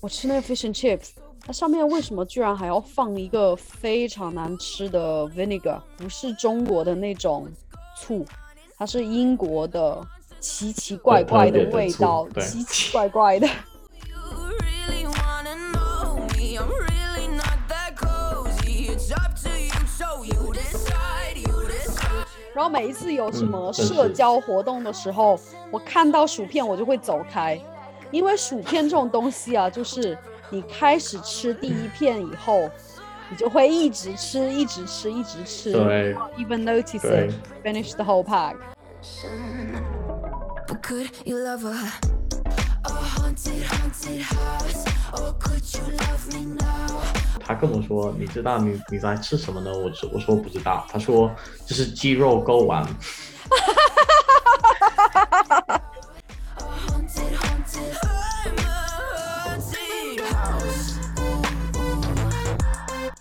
我吃那个 fish and chips，它上面为什么居然还要放一个非常难吃的 vinegar？不是中国的那种醋，它是英国的奇奇怪怪的味道，奇奇怪怪的。然后每一次有什么社交活动的时候，我看到薯片我就会走开，因为薯片这种东西啊，就是你开始吃第一片以后，你就会一直吃，一直吃，一直吃。Even notice it, finish the whole pack. 他跟我说：“你知道你你在吃什么呢？”我说：“我说不知道。”他说：“这是鸡肉勾丸。”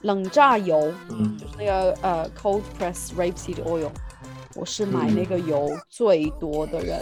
冷榨油，嗯，就是那个呃，cold press rapeseed oil。我是买那个油最多的人。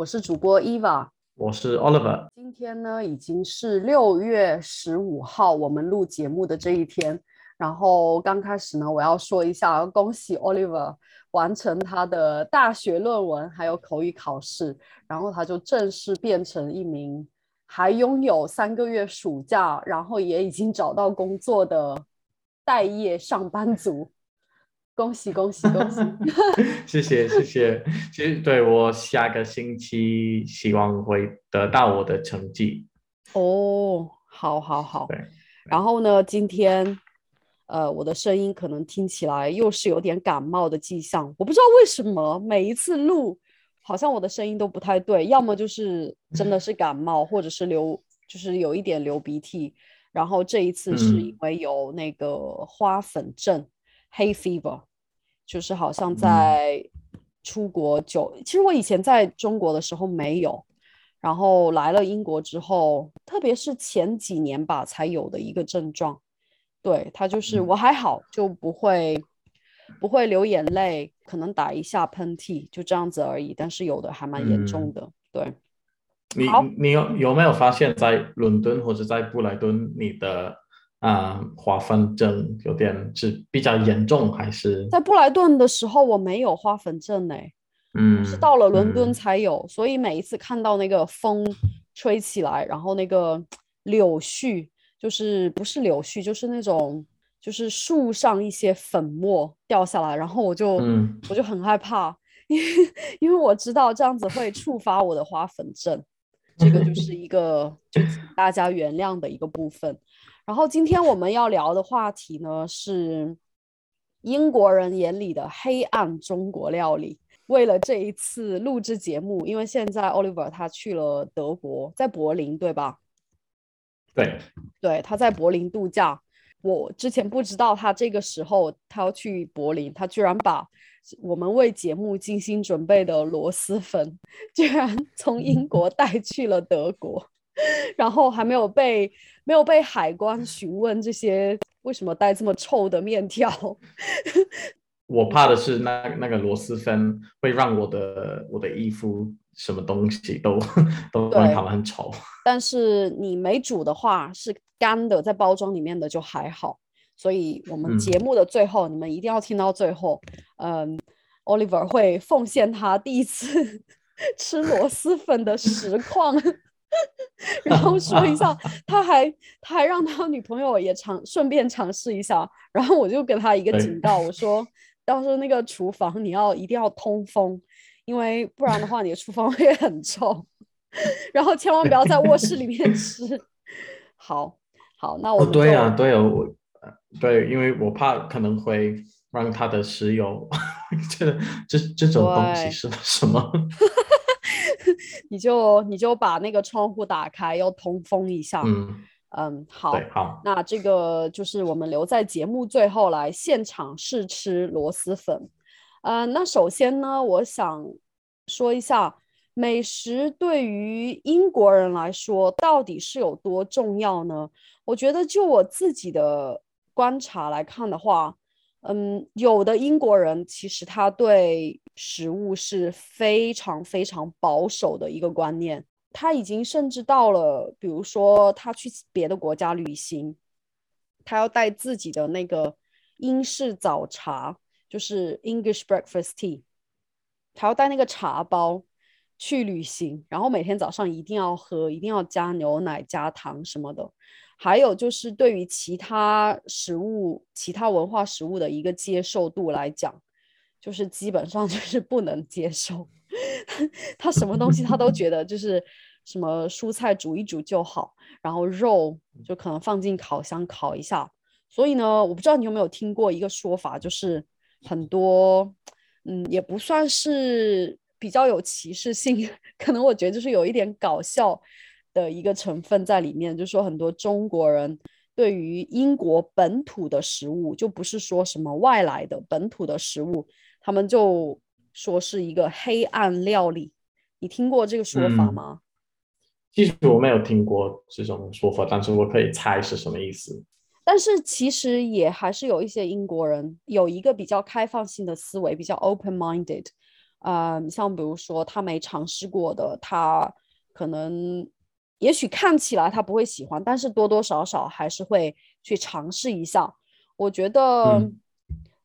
我是主播 Eva。我是 Oliver，今天呢已经是六月十五号，我们录节目的这一天。然后刚开始呢，我要说一下，恭喜 Oliver 完成他的大学论文，还有口语考试，然后他就正式变成一名还拥有三个月暑假，然后也已经找到工作的待业上班族。恭喜恭喜恭喜！谢谢谢谢。其实对我下个星期希望会得到我的成绩。哦，好好好。对。然后呢，今天呃，我的声音可能听起来又是有点感冒的迹象。我不知道为什么每一次录，好像我的声音都不太对，要么就是真的是感冒，或者是流，就是有一点流鼻涕。然后这一次是因为有那个花粉症 （hay fever）。就是好像在出国久，其实我以前在中国的时候没有，然后来了英国之后，特别是前几年吧才有的一个症状。对他就是我还好，就不会不会流眼泪，可能打一下喷嚏，就这样子而已。但是有的还蛮严重的。对，你你有有没有发现，在伦敦或者在布莱顿，你的？啊，花粉症有点是比较严重，还是在布莱顿的时候我没有花粉症呢？嗯，是到了伦敦才有，所以每一次看到那个风吹起来，然后那个柳絮，就是不是柳絮，就是那种就是树上一些粉末掉下来，然后我就我就很害怕，因为因为我知道这样子会触发我的花粉症，这个就是一个就大家原谅的一个部分。然后今天我们要聊的话题呢是英国人眼里的黑暗中国料理。为了这一次录制节目，因为现在 Oliver 他去了德国，在柏林，对吧？对，对，他在柏林度假。我之前不知道他这个时候他要去柏林，他居然把我们为节目精心准备的螺蛳粉，居然从英国带去了德国。然后还没有被没有被海关询问这些为什么带这么臭的面条？我怕的是那那个螺蛳粉会让我的我的衣服什么东西都 都让他们很丑。但是你没煮的话是干的，在包装里面的就还好。所以我们节目的最后，你们一定要听到最后。嗯，Oliver 会奉献他第一次 吃螺蛳粉的实况。然后说一下，他还他还让他女朋友也尝顺便尝试一下，然后我就给他一个警告，我说到时候那个厨房你要一定要通风，因为不然的话你的厨房会很臭，然后千万不要在卧室里面吃。好，好，那我对啊，对啊，我对，因为我怕可能会让他的室友觉得这这种东西是什么？你就你就把那个窗户打开，要通风一下。嗯嗯，好，好。那这个就是我们留在节目最后来现场试吃螺蛳粉。呃，那首先呢，我想说一下美食对于英国人来说到底是有多重要呢？我觉得就我自己的观察来看的话。嗯，有的英国人其实他对食物是非常非常保守的一个观念，他已经甚至到了，比如说他去别的国家旅行，他要带自己的那个英式早茶，就是 English breakfast tea，他要带那个茶包去旅行，然后每天早上一定要喝，一定要加牛奶、加糖什么的。还有就是对于其他食物、其他文化食物的一个接受度来讲，就是基本上 就是不能接受。他什么东西他都觉得就是什么蔬菜煮一煮就好，然后肉就可能放进烤箱烤一下。所以呢，我不知道你有没有听过一个说法，就是很多嗯也不算是比较有歧视性，可能我觉得就是有一点搞笑。的一个成分在里面，就是说很多中国人对于英国本土的食物，就不是说什么外来的本土的食物，他们就说是一个黑暗料理。你听过这个说法吗？其实我没有听过这种说法，但是我可以猜是什么意思。但是其实也还是有一些英国人有一个比较开放性的思维，比较 open-minded。啊，像比如说他没尝试过的，他可能。也许看起来他不会喜欢，但是多多少少还是会去尝试一下。我觉得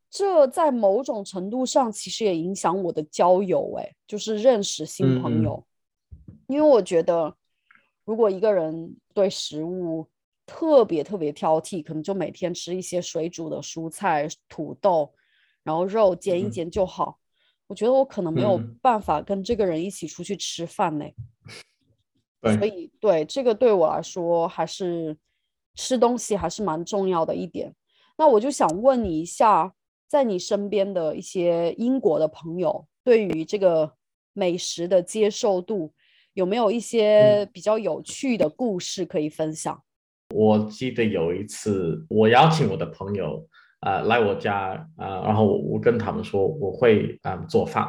这在某种程度上其实也影响我的交友，哎，就是认识新朋友。因为我觉得，如果一个人对食物特别特别挑剔，可能就每天吃一些水煮的蔬菜、土豆，然后肉煎一煎就好。我觉得我可能没有办法跟这个人一起出去吃饭呢。所以，对这个对我来说，还是吃东西还是蛮重要的一点。那我就想问你一下，在你身边的一些英国的朋友，对于这个美食的接受度，有没有一些比较有趣的故事可以分享？我记得有一次，我邀请我的朋友啊来我家啊，然后我跟他们说我会啊做饭。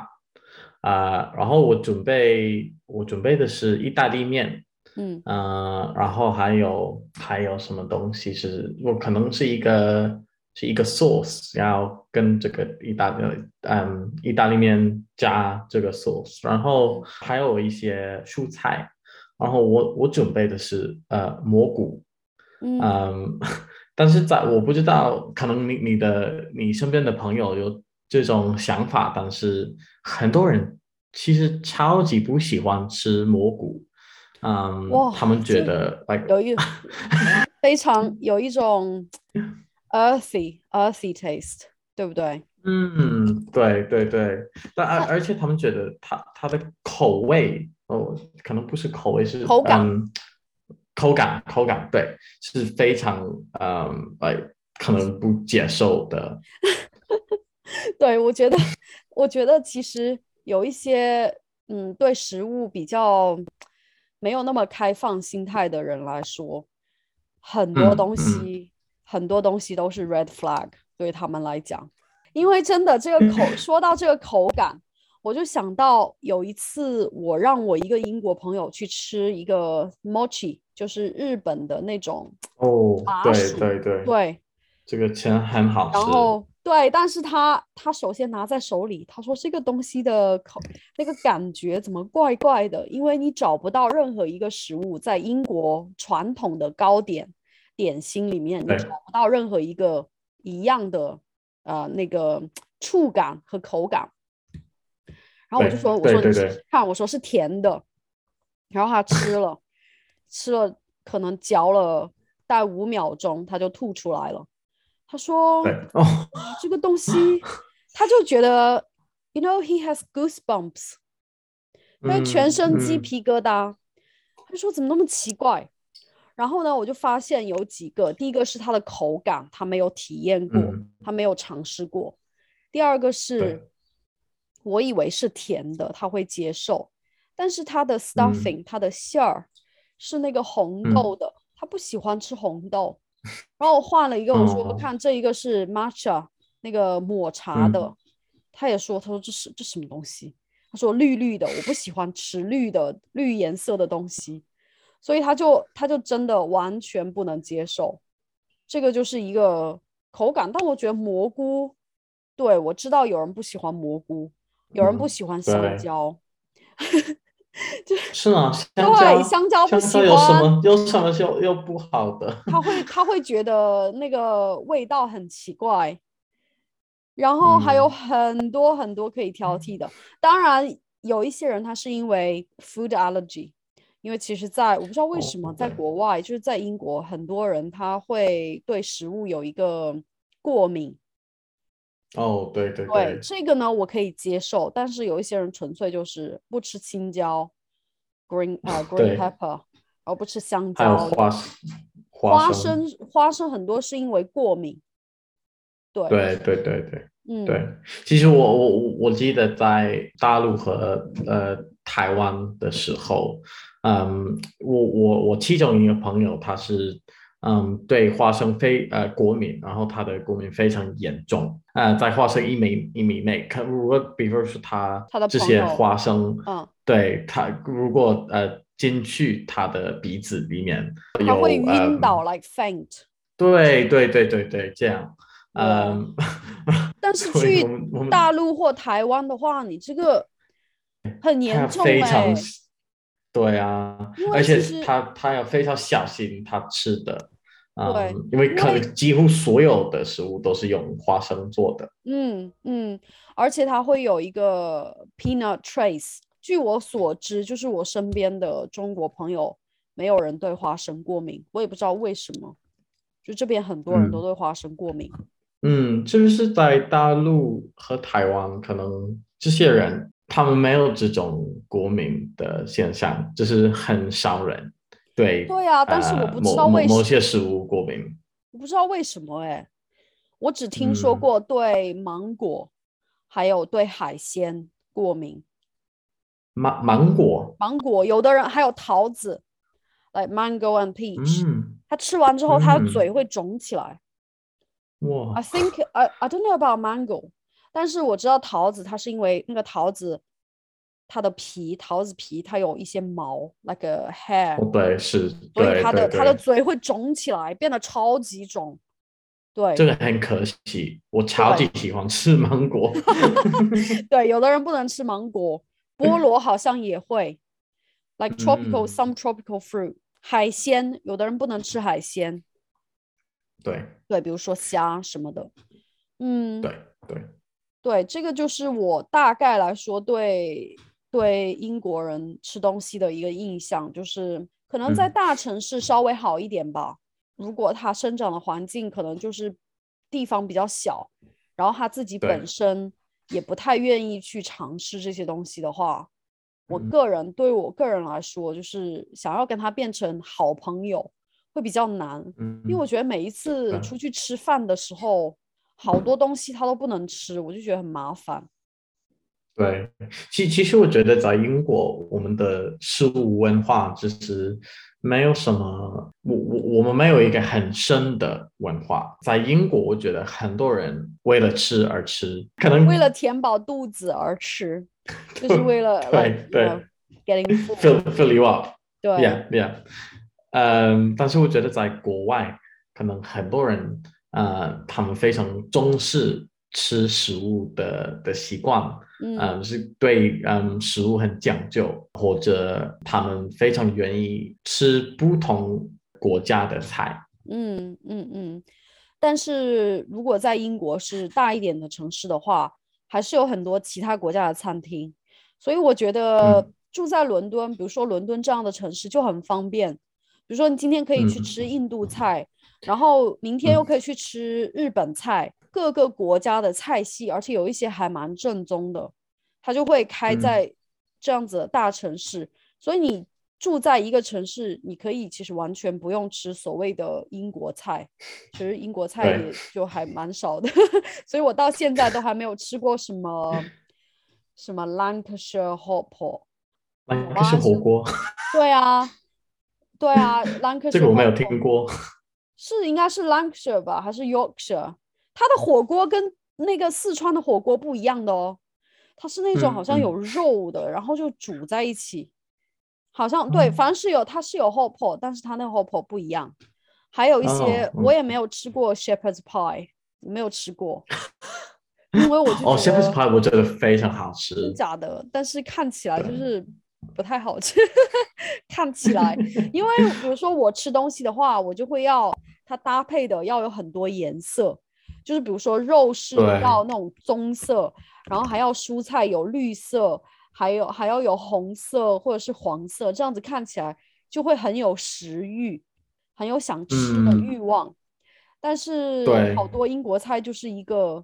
啊，然后我准备，我准备的是意大利面，嗯，呃，然后还有还有什么东西是，我可能是一个是一个 sauce，要跟这个意大利，嗯，意大利面加这个 sauce，然后还有一些蔬菜，然后我我准备的是呃蘑菇，嗯，但是在我不知道，可能你你的你身边的朋友有这种想法，但是很多人。其实超级不喜欢吃蘑菇，嗯，他们觉得有一 非常有一种 earthy earthy taste，对不对？嗯，对对对，但而而且他们觉得它它的口味哦，可能不是口味是口感，口感口感对是非常嗯哎可能不接受的。对我觉得我觉得其实。有一些嗯，对食物比较没有那么开放心态的人来说，很多东西很多东西都是 red flag 对他们来讲，因为真的这个口说到这个口感，我就想到有一次我让我一个英国朋友去吃一个 mochi，就是日本的那种哦，对对对。对，这个钱很好吃，然后。对，但是他他首先拿在手里，他说这个东西的口那个感觉怎么怪怪的？因为你找不到任何一个食物在英国传统的糕点点心里面，你找不到任何一个一样的呃那个触感和口感。然后我就说，我说你看，我说是甜的，然后他吃了，吃了可能嚼了大概五秒钟，他就吐出来了。他说：“哦，这个东西，他就觉得，you know he has goosebumps，他全身鸡皮疙瘩。他说怎么那么奇怪？然后呢，我就发现有几个，第一个是它的口感，他没有体验过，他没有尝试过。第二个是我以为是甜的，他会接受，但是他的 stuffing，他的馅儿是那个红豆的，他不喜欢吃红豆。然后我换了一个，我说看这一个是 matcha 那个抹茶的，他也说，他说这是这什么东西？他说绿绿的，我不喜欢吃绿的绿颜色的东西，所以他就他就真的完全不能接受。这个就是一个口感，但我觉得蘑菇，对我知道有人不喜欢蘑菇，有人不喜欢香蕉，是吗？对，香蕉不喜欢，有什么有什么又又不好的？他会他会觉得那个味道很奇怪，然后还有很多很多可以挑剔的。当然，有一些人他是因为 food allergy。因为其实，在我不知道为什么，在国外，就是在英国，很多人他会对食物有一个过敏。哦，对对对，这个呢我可以接受，但是有一些人纯粹就是不吃青椒，green 啊 green pepper，然后不吃香蕉，还有花花生花生很多是因为过敏。对对对对对，嗯，对，其实我我我我记得在大陆和呃台湾的时候。嗯，我我我其中一个朋友，他是嗯对花生非呃过敏，然后他的过敏非常严重，呃，在花生一米一米内，可如果比如说他这些花生，嗯，对他如果呃进去他的鼻子里面，他会晕倒，like faint。对对对对对，这样，嗯，但是去大陆或台湾的话，你这个很严重非常。对啊，而且他他要非常小心他吃的，嗯，因为可能几乎所有的食物都是用花生做的。嗯嗯，而且它会有一个 peanut trace。据我所知，就是我身边的中国朋友没有人对花生过敏，我也不知道为什么，就这边很多人都对花生过敏。嗯，就是在大陆和台湾，可能这些人。他们没有这种过敏的现象，就是很少人对对啊，但是我不知道为某些食物过敏，我不知道为什么哎，我只听说过对芒果还有对海鲜过敏。芒芒果，芒果，有的人还有桃子，like mango and peach，他吃完之后他的嘴会肿起来。哇，I think I I don't know about mango。但是我知道桃子，它是因为那个桃子，它的皮，桃子皮它有一些毛，like a hair。对，是。所以它的它的嘴会肿起来，变得超级肿。对。这个很可惜，我超级喜欢吃芒果。对，有的人不能吃芒果，菠萝好像也会，like tropical some tropical fruit。海鲜，有的人不能吃海鲜。对。对，比如说虾什么的。嗯。对对。对，这个就是我大概来说对对英国人吃东西的一个印象，就是可能在大城市稍微好一点吧。如果他生长的环境可能就是地方比较小，然后他自己本身也不太愿意去尝试这些东西的话，我个人对我个人来说，就是想要跟他变成好朋友会比较难，因为我觉得每一次出去吃饭的时候。好多东西他都不能吃，我就觉得很麻烦。对，其其实我觉得在英国，我们的食物文化就是没有什么，我我我们没有一个很深的文化。在英国，我觉得很多人为了吃而吃，可能为了填饱肚子而吃，就是为了 对对，getting fill fill you up。对，yeah yeah。嗯，但是我觉得在国外，可能很多人。呃，他们非常重视吃食物的的习惯，嗯，是对嗯食物很讲究，或者他们非常愿意吃不同国家的菜。嗯嗯嗯。但是如果在英国是大一点的城市的话，还是有很多其他国家的餐厅，所以我觉得住在伦敦，比如说伦敦这样的城市就很方便。比如说你今天可以去吃印度菜。然后明天又可以去吃日本菜，各个国家的菜系，而且有一些还蛮正宗的。它就会开在这样子的大城市，所以你住在一个城市，你可以其实完全不用吃所谓的英国菜，其实英国菜也就还蛮少的。所以我到现在都还没有吃过什么什么 Lancashire hot pot，Lancashire 火锅。对啊，对啊，Lancashire 这个我没有听过。是应该是 Lancashire 吧，还是 Yorkshire？它的火锅跟那个四川的火锅不一样的哦，它是那种好像有肉的，然后就煮在一起。好像对，凡是有，它是有 hot pot，但是它那个 hot pot 不一样。还有一些我也没有吃过 shepherd's pie，没有吃过，因为我就哦 shepherd's pie 我觉得非常好吃，假的，但是看起来就是不太好吃。看起来，因为比如说我吃东西的话，我就会要它搭配的要有很多颜色，就是比如说肉是要那种棕色，然后还要蔬菜有绿色。还有还要有红色或者是黄色，这样子看起来就会很有食欲，很有想吃的欲望。但是好多英国菜就是一个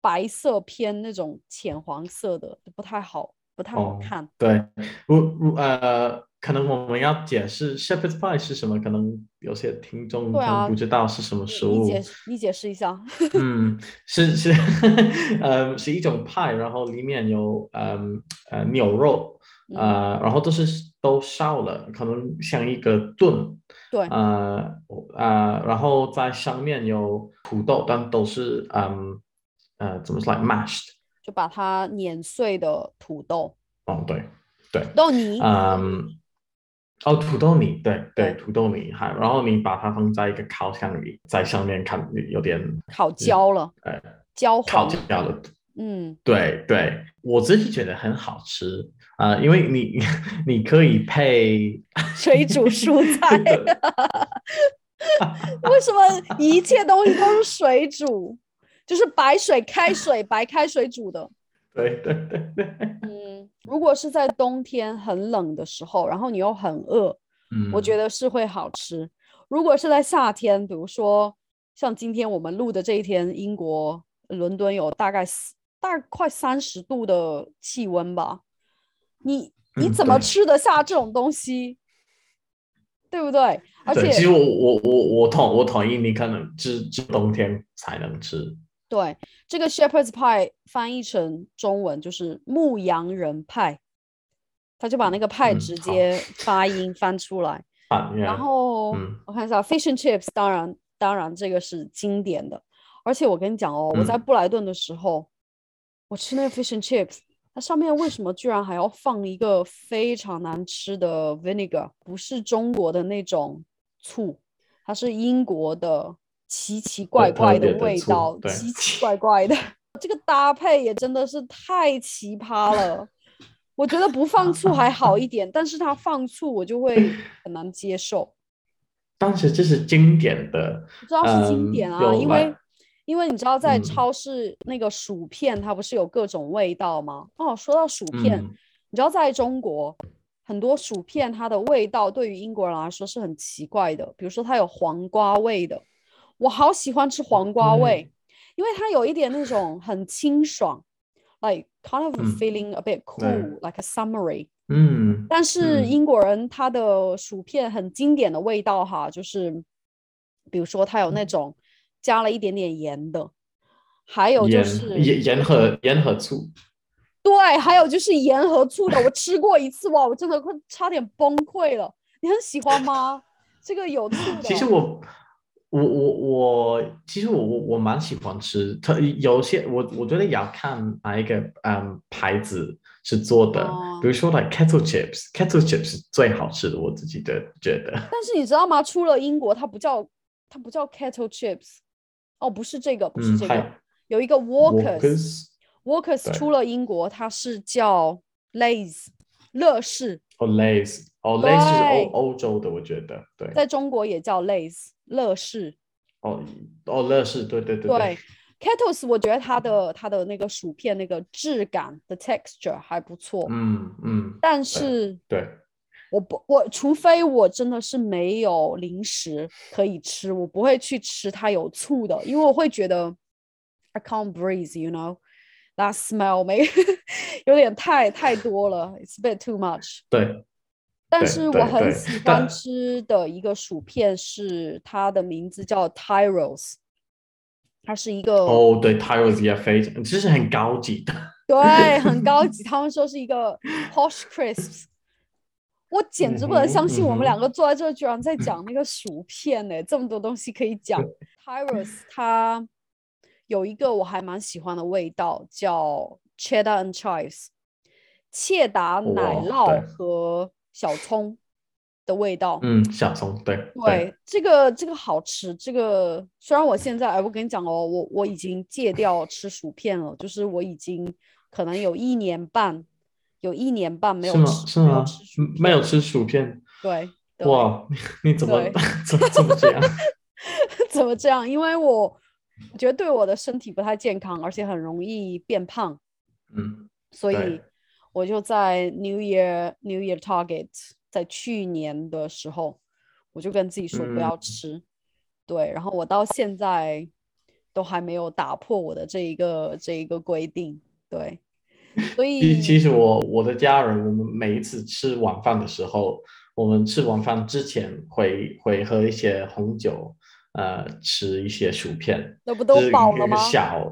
白色偏那种浅黄色的，不太好，不太好看。对，我呃。可能我们要解释 shepherd's pie 是什么，可能有些听众可能不知道是什么食物。你解你解释一下。嗯，是 是，呃，是一种派，然后里面有嗯呃牛肉，呃，然后都是都烧了，可能像一个炖。对。呃呃，然后在上面有土豆，但都是嗯呃怎么说 mashed，就把它碾碎的土豆。哦，对对。土豆泥。嗯。哦，土豆泥，对对，土豆泥，还然后你把它放在一个烤箱里，在上面看有点烤焦了，呃，焦烤焦了，嗯，对对，我自己觉得很好吃啊，因为你 你可以配 水煮蔬菜，为什么一切东西都是水煮？就是白水开水，白开水煮的。对对对对，嗯，如果是在冬天很冷的时候，然后你又很饿，嗯，我觉得是会好吃。如果是在夏天，比如说像今天我们录的这一天，英国伦敦有大概大快三十度的气温吧，你你怎么吃得下这种东西？对不对？而且其实我我我我同我同意，你可能只只冬天才能吃。对，这个 shepherd's pie 翻译成中文就是牧羊人派，他就把那个派直接发音翻出来。然后我看一下 fish and chips，当然当然这个是经典的，而且我跟你讲哦，我在布莱顿的时候，我吃那个 fish and chips，它上面为什么居然还要放一个非常难吃的 vinegar？不是中国的那种醋，它是英国的。奇奇怪怪的味道，奇奇怪怪的，这个搭配也真的是太奇葩了。我觉得不放醋还好一点，但是他放醋我就会很难接受。当时这是经典的，知道是经典啊，因为因为你知道在超市那个薯片它不是有各种味道吗？哦，说到薯片，你知道在中国很多薯片它的味道对于英国人来说是很奇怪的，比如说它有黄瓜味的。我好喜欢吃黄瓜味，因为它有一点那种很清爽，like kind of feeling a bit cool, like a summery。嗯，但是英国人他的薯片很经典的味道哈，就是比如说它有那种加了一点点盐的，还有就是盐盐和盐和醋。对，还有就是盐和醋的，我吃过一次哇，我真的快差点崩溃了。你很喜欢吗？这个有醋的。其实我。我我我，其实我我我蛮喜欢吃，它有些我我觉得也要看哪一个嗯牌子是做的，比如说 like kettle chips，kettle chips 是最好吃的，我自己的觉得。但是你知道吗？出了英国，它不叫它不叫 kettle chips，哦，不是这个，不是这个，有一个 Walkers，Walkers 出了英国，它是叫 Lays，乐事。哦，Lays，哦，Lays 是欧欧洲的，我觉得对，在中国也叫 Lays。乐事，哦哦，乐事，对对对对，Kettles，我觉得它的它的那个薯片那个质感的 texture 还不错，嗯嗯，但是对，我不我除非我真的是没有零食可以吃，我不会去吃它有醋的，因为我会觉得 I can't breathe，you know，that smell 没 有点太太多了，it's a bit too much，对。但是我很喜欢吃的一个薯片是它的名字叫 Tyros，它是一个哦，对，Tyros 也非常，其实很高级的。对，很高级。他们说是一个 posh crisps，我简直不能相信我们两个坐在这居然在讲那个薯片呢，这么多东西可以讲。Tyros 它有一个我还蛮喜欢的味道，叫 cheddar and chives，切达奶酪和小葱。的味道，嗯，小葱，对，对，这个这个好吃。这个虽然我现在，哎，我跟你讲哦，我我已经戒掉吃薯片了，就是我已经可能有一年半，有一年半没有吃，是吗？没有吃薯片，对，哇，你怎么 怎么怎么这样？怎么这样？因为我我觉得对我的身体不太健康，而且很容易变胖，嗯，所以我就在 New Year New Year Target。在去年的时候，我就跟自己说不要吃，对，然后我到现在都还没有打破我的这一个这一个规定，对，所以其实我我的家人，我们每一次吃晚饭的时候，我们吃晚饭之前会会喝一些红酒，呃，吃一些薯片，那不都饱了吗？小，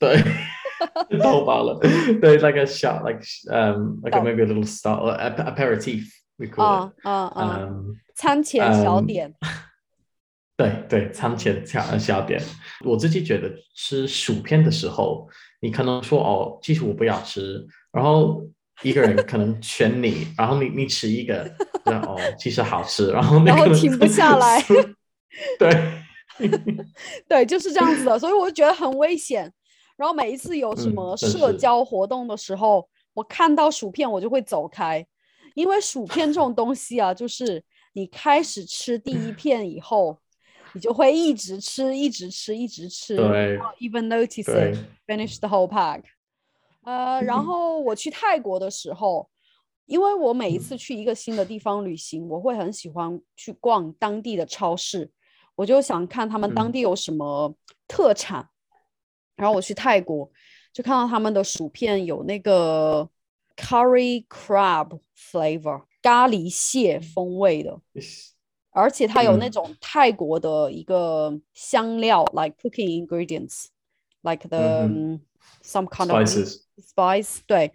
对，都饱了，对，那个小，like，嗯，like maybe a little star aperitif。啊啊啊！餐前小点，对对，餐前小小点。我自己觉得吃薯片的时候，你可能说哦，其实我不要吃，然后一个人可能选你，然后你你吃一个，哦，其实好吃，然后然后停不下来，对对，就是这样子的，所以我就觉得很危险。然后每一次有什么社交活动的时候，我看到薯片，我就会走开。因为薯片这种东西啊，就是你开始吃第一 片以后，你就会一直吃，一直吃，一直吃。对，even notice it, finish the whole pack。呃，然后我去泰国的时候，因为我每一次去一个新的地方旅行，我会很喜欢去逛当地的超市，我就想看他们当地有什么特产。然后我去泰国，就看到他们的薯片有那个。Curry crab flavor，咖喱蟹风味的，而且它有那种泰国的一个香料，like cooking ingredients，like the some kind of spice。对，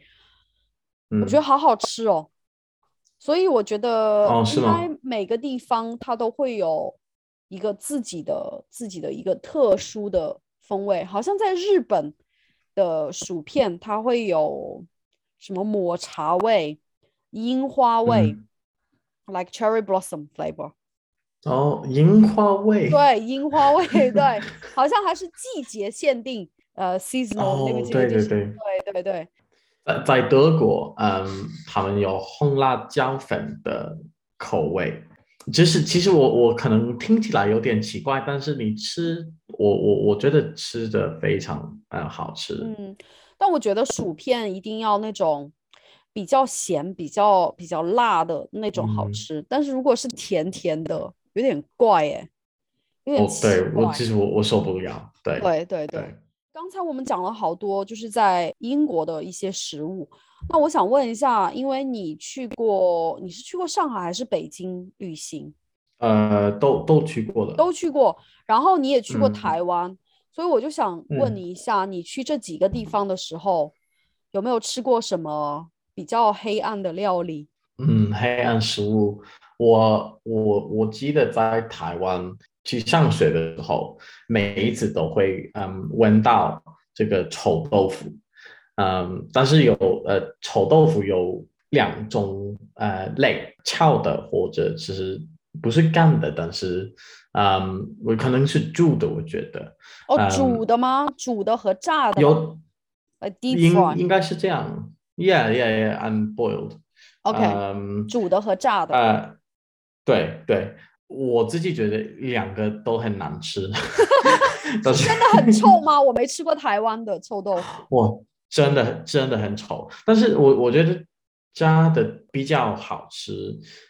我觉得好好吃哦。所以我觉得应该每个地方它都会有一个自己的自己的一个特殊的风味。好像在日本的薯片，它会有。什么抹茶味、樱花味，like cherry blossom flavor。哦，樱花味。对，樱花味，对，好像还是季节限定，呃，seasonal 那个季节。对对对，对对对。在在德国，嗯，他们有红辣椒粉的口味，就是其实我我可能听起来有点奇怪，但是你吃，我我我觉得吃的非常呃好吃。嗯。但我觉得薯片一定要那种比较咸、比较比较辣的那种好吃。但是如果是甜甜的，有点怪哎，有点奇怪。对我其实我我受不了。对对对对。刚才我们讲了好多，就是在英国的一些食物。那我想问一下，因为你去过，你是去过上海还是北京旅行？呃，都都去过了，都去过。然后你也去过台湾。所以我就想问你一下，你去这几个地方的时候，有没有吃过什么比较黑暗的料理？嗯，黑暗食物，我我我记得在台湾去上学的时候，每一次都会嗯闻到这个臭豆腐，嗯，但是有呃臭豆腐有两种呃类，炒的或者其实不是干的，但是。嗯，我可能是煮的，我觉得。哦，煮的吗？煮的和炸的？有，呃应应该是这样。Yeah, yeah, yeah. I'm boiled. OK. 煮的和炸的。呃，对对，我自己觉得两个都很难吃。真的很臭吗？我没吃过台湾的臭豆腐。哇，真的真的很丑。但是我我觉得炸的比较好吃。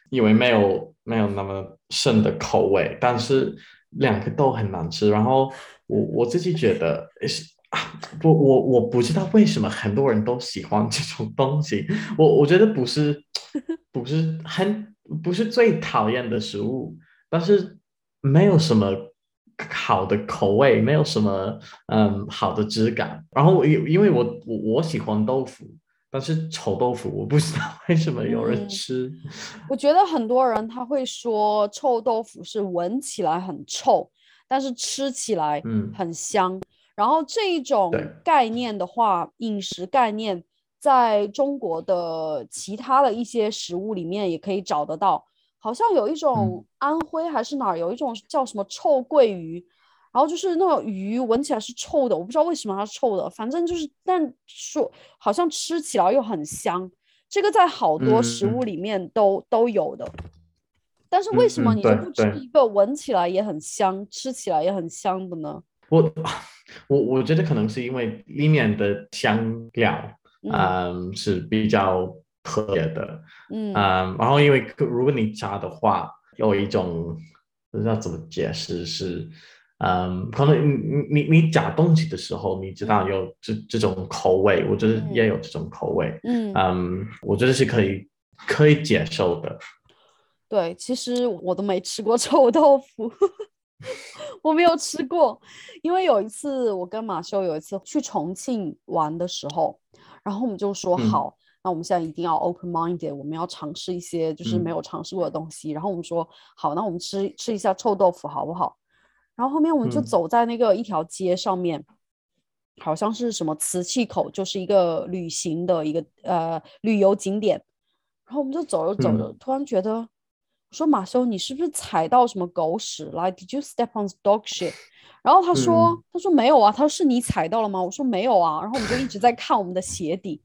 因为没有没有那么剩的口味，但是两个都很难吃。然后我我自己觉得是啊，不，我我不知道为什么很多人都喜欢这种东西。我我觉得不是不是很不是最讨厌的食物，但是没有什么好的口味，没有什么嗯好的质感。然后因因为我我我喜欢豆腐，但是臭豆腐我不知道为什么有人吃。我觉得很多人他会说臭豆腐是闻起来很臭，但是吃起来嗯很香。然后这一种概念的话，饮食概念在中国的其他的一些食物里面也可以找得到。好像有一种安徽还是哪儿有一种叫什么臭鳜鱼，然后就是那种鱼闻起来是臭的，我不知道为什么它是臭的，反正就是但说好像吃起来又很香，这个在好多食物里面都都有的。但是为什么你就不吃一个闻起来也很香、吃起来也很香的呢？我 我我觉得可能是因为里面的香料，嗯，是比较。特别的，嗯。然后因为如果你炸的话，有一种不知道怎么解释，是嗯，可能你你你炸东西的时候，你知道有这这种口味，我觉得也有这种口味，嗯。嗯，我觉得是可以可以接受的。对，其实我都没吃过臭豆腐，我没有吃过，因为有一次我跟马修有一次去重庆玩的时候，然后我们就说好。那我们现在一定要 open minded，我们要尝试一些就是没有尝试过的东西。然后我们说好，那我们吃吃一下臭豆腐好不好？然后后面我们就走在那个一条街上面，好像是什么瓷器口，就是一个旅行的一个呃旅游景点。然后我们就走着走着，突然觉得说马修，你是不是踩到什么狗屎？Like did you step on dog shit？然后他说他说没有啊，他说是你踩到了吗？我说没有啊。然后我们就一直在看我们的鞋底。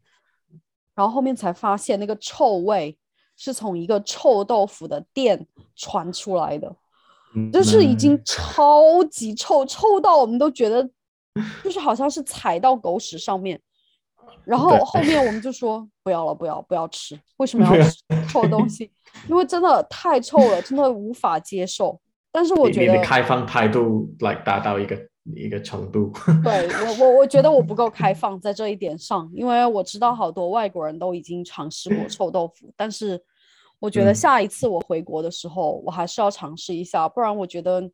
然后后面才发现，那个臭味是从一个臭豆腐的店传出来的，就是已经超级臭，臭到我们都觉得，就是好像是踩到狗屎上面。然后后面我们就说不要了，不要不要吃，为什么要吃臭东西？因为真的太臭了，真的无法接受。但是我觉得你的开放态度来达到一个。一个程度，对我我我觉得我不够开放在这一点上，因为我知道好多外国人都已经尝试过臭豆腐，但是我觉得下一次我回国的时候，我还是要尝试一下，不然我觉得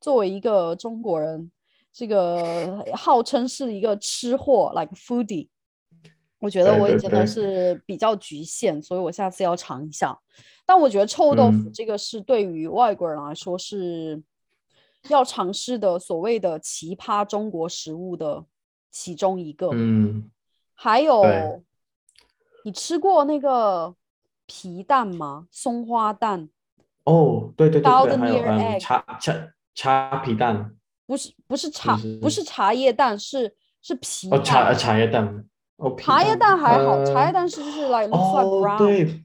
作为一个中国人，这个号称是一个吃货，like foodie，我觉得我也真的是比较局限，所以我下次要尝一下。但我觉得臭豆腐这个是对于外国人来说是。要尝试的所谓的奇葩中国食物的其中一个，嗯，还有，你吃过那个皮蛋吗？松花蛋？哦，对对对，还有嗯，茶茶茶皮蛋，不是不是茶不是茶叶蛋，是是皮哦茶茶叶蛋，哦茶叶蛋还好，茶叶蛋是就是 like brown，对。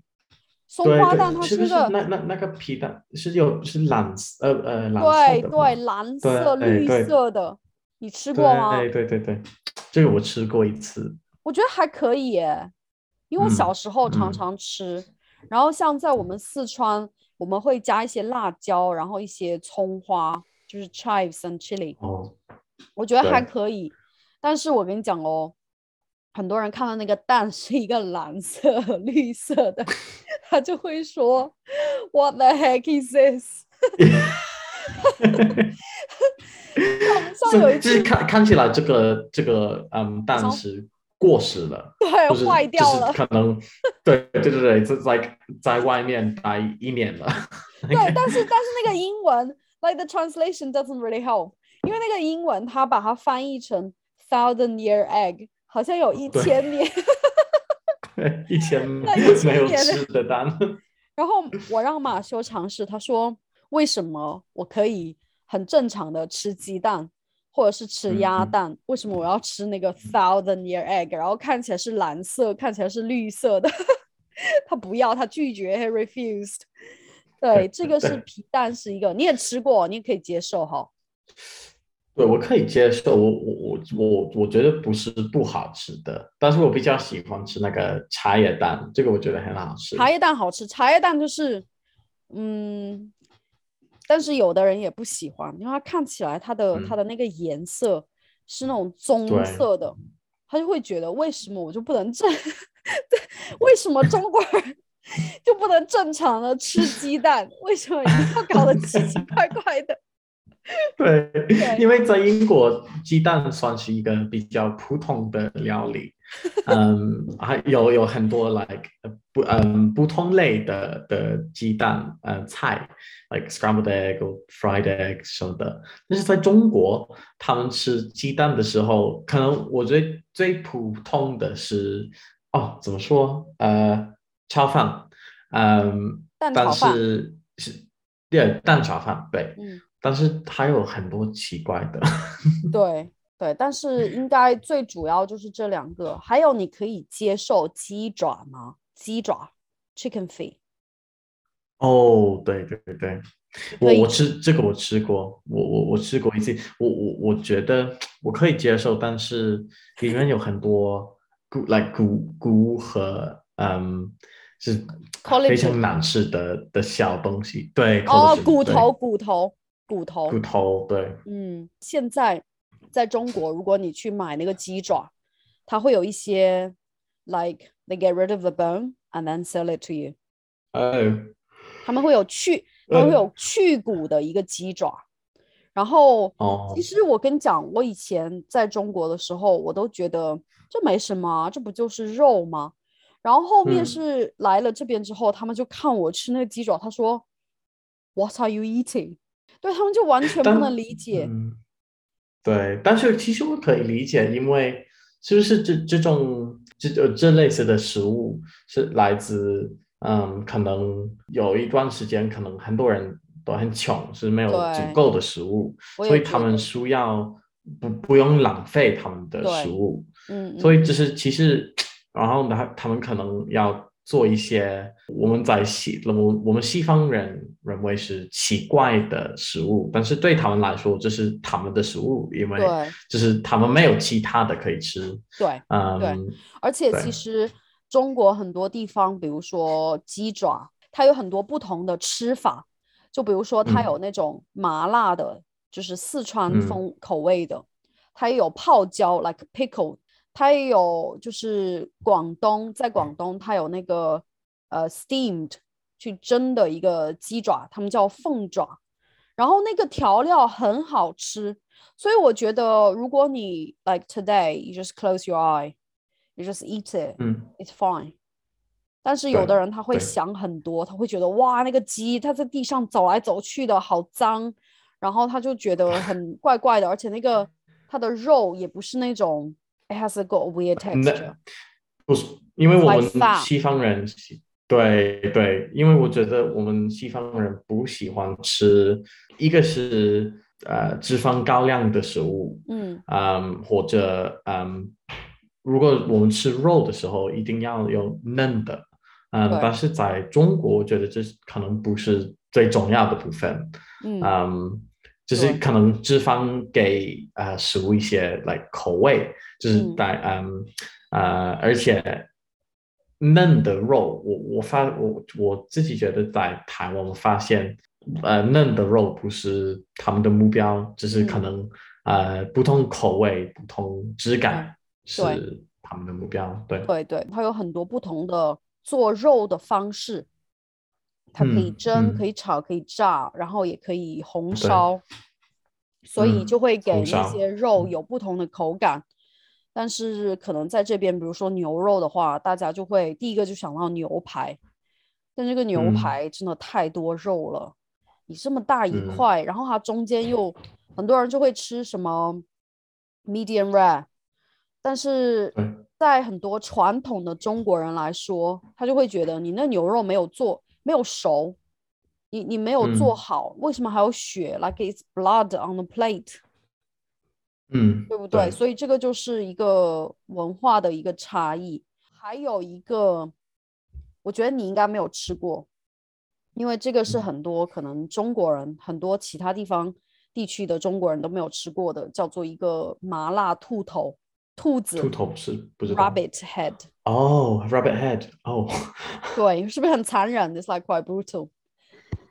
松花蛋它是个那那那个皮蛋是有是蓝色呃呃蓝对对蓝色绿色的，你吃过吗？对对对对，这个我吃过一次，我觉得还可以耶，因为我小时候常常吃，然后像在我们四川，我们会加一些辣椒，然后一些葱花，就是 chives and chili，哦，我觉得还可以，但是我跟你讲哦。很多人看到那个蛋是一个蓝色、绿色的，他就会说：“What the heck is this？” 上有一次看看起来这个这个嗯但是过时了，对，坏掉了，可能对对对对，在在在外面待一年了。对，但是但是那个英文，like the translation doesn't really help，因为那个英文它把它翻译成 thousand year egg。好像有一千年，对，一千 没有吃的蛋。然后我让马修尝试，他说：“为什么我可以很正常的吃鸡蛋，或者是吃鸭蛋？为什么我要吃那个 thousand year egg？然后看起来是蓝色，看起来是绿色的？他不要，他拒绝，he refused。对，这个是皮蛋，是一个你也吃过，你也可以接受哈。”对，我可以接受，我我我我我觉得不是不好吃的，但是我比较喜欢吃那个茶叶蛋，这个我觉得很好吃。茶叶蛋好吃，茶叶蛋就是，嗯，但是有的人也不喜欢，因为它看起来它的它的那个颜色是那种棕色的，他就会觉得为什么我就不能正，为什么中国人就不能正常的吃鸡蛋？为什么一定要搞得奇奇怪怪的？对，因为在英国，鸡蛋算是一个比较普通的料理。嗯，还有有很多 like 不嗯不同类的的鸡蛋呃菜，like scrambled egg 或 fried egg 什么的。但是在中国，他们吃鸡蛋的时候，可能我觉得最普通的是哦，怎么说？呃，炒饭，嗯，但是是对蛋炒饭，对，嗯，但是它有很多奇怪的，对。对，但是应该最主要就是这两个，还有你可以接受鸡爪吗？鸡爪，chicken feet。哦，对对对，我我吃这个我吃过，我我我吃过一次，我我我觉得我可以接受，但是里面有很多骨，like 骨骨和嗯，是非常难吃的的小东西。对，哦，骨头骨头骨头骨头，对，嗯，现在。在中国，如果你去买那个鸡爪，它会有一些，like they get rid of the bone and then sell it to you。哎，他们会有去，他们会有去骨的一个鸡爪。然后，其实我跟你讲，我以前在中国的时候，我都觉得这没什么，这不就是肉吗？然后后面是来了这边之后，他们就看我吃那个鸡爪，他说，What are you eating？对他们就完全不能理解。嗯对，但是其实我可以理解，因为是不是这这种这呃这类似的食物是来自嗯，可能有一段时间，可能很多人都很穷，是没有足够的食物，所以他们需要不不用浪费他们的食物，嗯，所以就是其实，然后呢，他们可能要。做一些我们在西我我们西方人认为是奇怪的食物，但是对他们来说这是他们的食物，因为就是他们没有其他的可以吃。对，嗯，对。而且其实中国很多地方，比如说鸡爪，它有很多不同的吃法。就比如说它有那种麻辣的，就是四川风口味的，它也有泡椒，like pickle。它也有，就是广东，在广东它有那个呃 steamed 去蒸的一个鸡爪，他们叫凤爪，然后那个调料很好吃，所以我觉得如果你 like today you just close your eye you just eat it it's fine，但是有的人他会想很多，他会觉得哇那个鸡它在地上走来走去的好脏，然后他就觉得很怪怪的，而且那个它的肉也不是那种。It has a got weird texture。不是，因为我们西方人，对对，因为我觉得我们西方人不喜欢吃，一个是呃脂肪高量的食物，嗯嗯，或者嗯，如果我们吃肉的时候，一定要有嫩的，嗯，但是在中国，我觉得这可能不是最重要的部分，嗯。就是可能脂肪给呃食物一些来口味，就是带嗯呃，而且嫩的肉，我我发我我自己觉得在台湾发现，呃嫩的肉不是他们的目标，只是可能呃不同口味、不同质感是他们的目标。对对对，它有很多不同的做肉的方式。它可以蒸，可以炒，可以炸，然后也可以红烧，所以就会给那些肉有不同的口感。但是可能在这边，比如说牛肉的话，大家就会第一个就想到牛排，但这个牛排真的太多肉了，你这么大一块，然后它中间又很多人就会吃什么 medium rare，但是在很多传统的中国人来说，他就会觉得你那牛肉没有做。没有熟，你你没有做好，为什么还有血？Like it's blood on the plate，嗯，对不对？所以这个就是一个文化的一个差异。还有一个，我觉得你应该没有吃过，因为这个是很多可能中国人很多其他地方地区的中国人都没有吃过的，叫做一个麻辣兔头。兔子，兔头是不是？Rabbit head。哦，Rabbit head。哦，对，是不是很残忍？It's like quite brutal。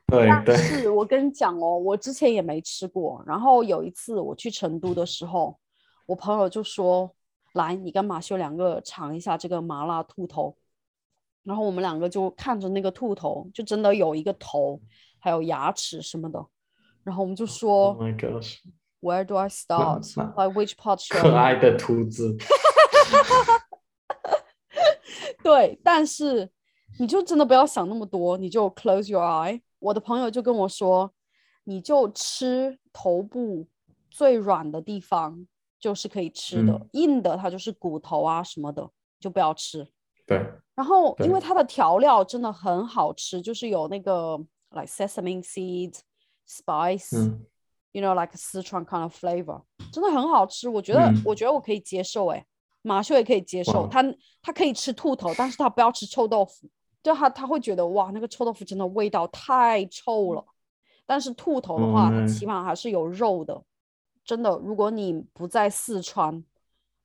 对对。是我跟你讲哦，我之前也没吃过。然后有一次我去成都的时候，我朋友就说：“来，你跟马修两个尝一下这个麻辣兔头。”然后我们两个就看着那个兔头，就真的有一个头，还有牙齿什么的。然后我们就说，Oh my gosh。Where do I start? Like which part? 可爱的兔子。对，但是你就真的不要想那么多，你就 close your eye。我的朋友就跟我说，你就吃头部最软的地方，就是可以吃的，硬的它就是骨头啊什么的，就不要吃。对。然后因为它的调料真的很好吃，就是有那个 like sesame seeds spice。You know, like 四川 kind of flavor，真的很好吃。我觉得，我觉得我可以接受。哎，马秀也可以接受。他他可以吃兔头，但是他不要吃臭豆腐。就他他会觉得哇，那个臭豆腐真的味道太臭了。但是兔头的话，它起码还是有肉的。真的，如果你不在四川，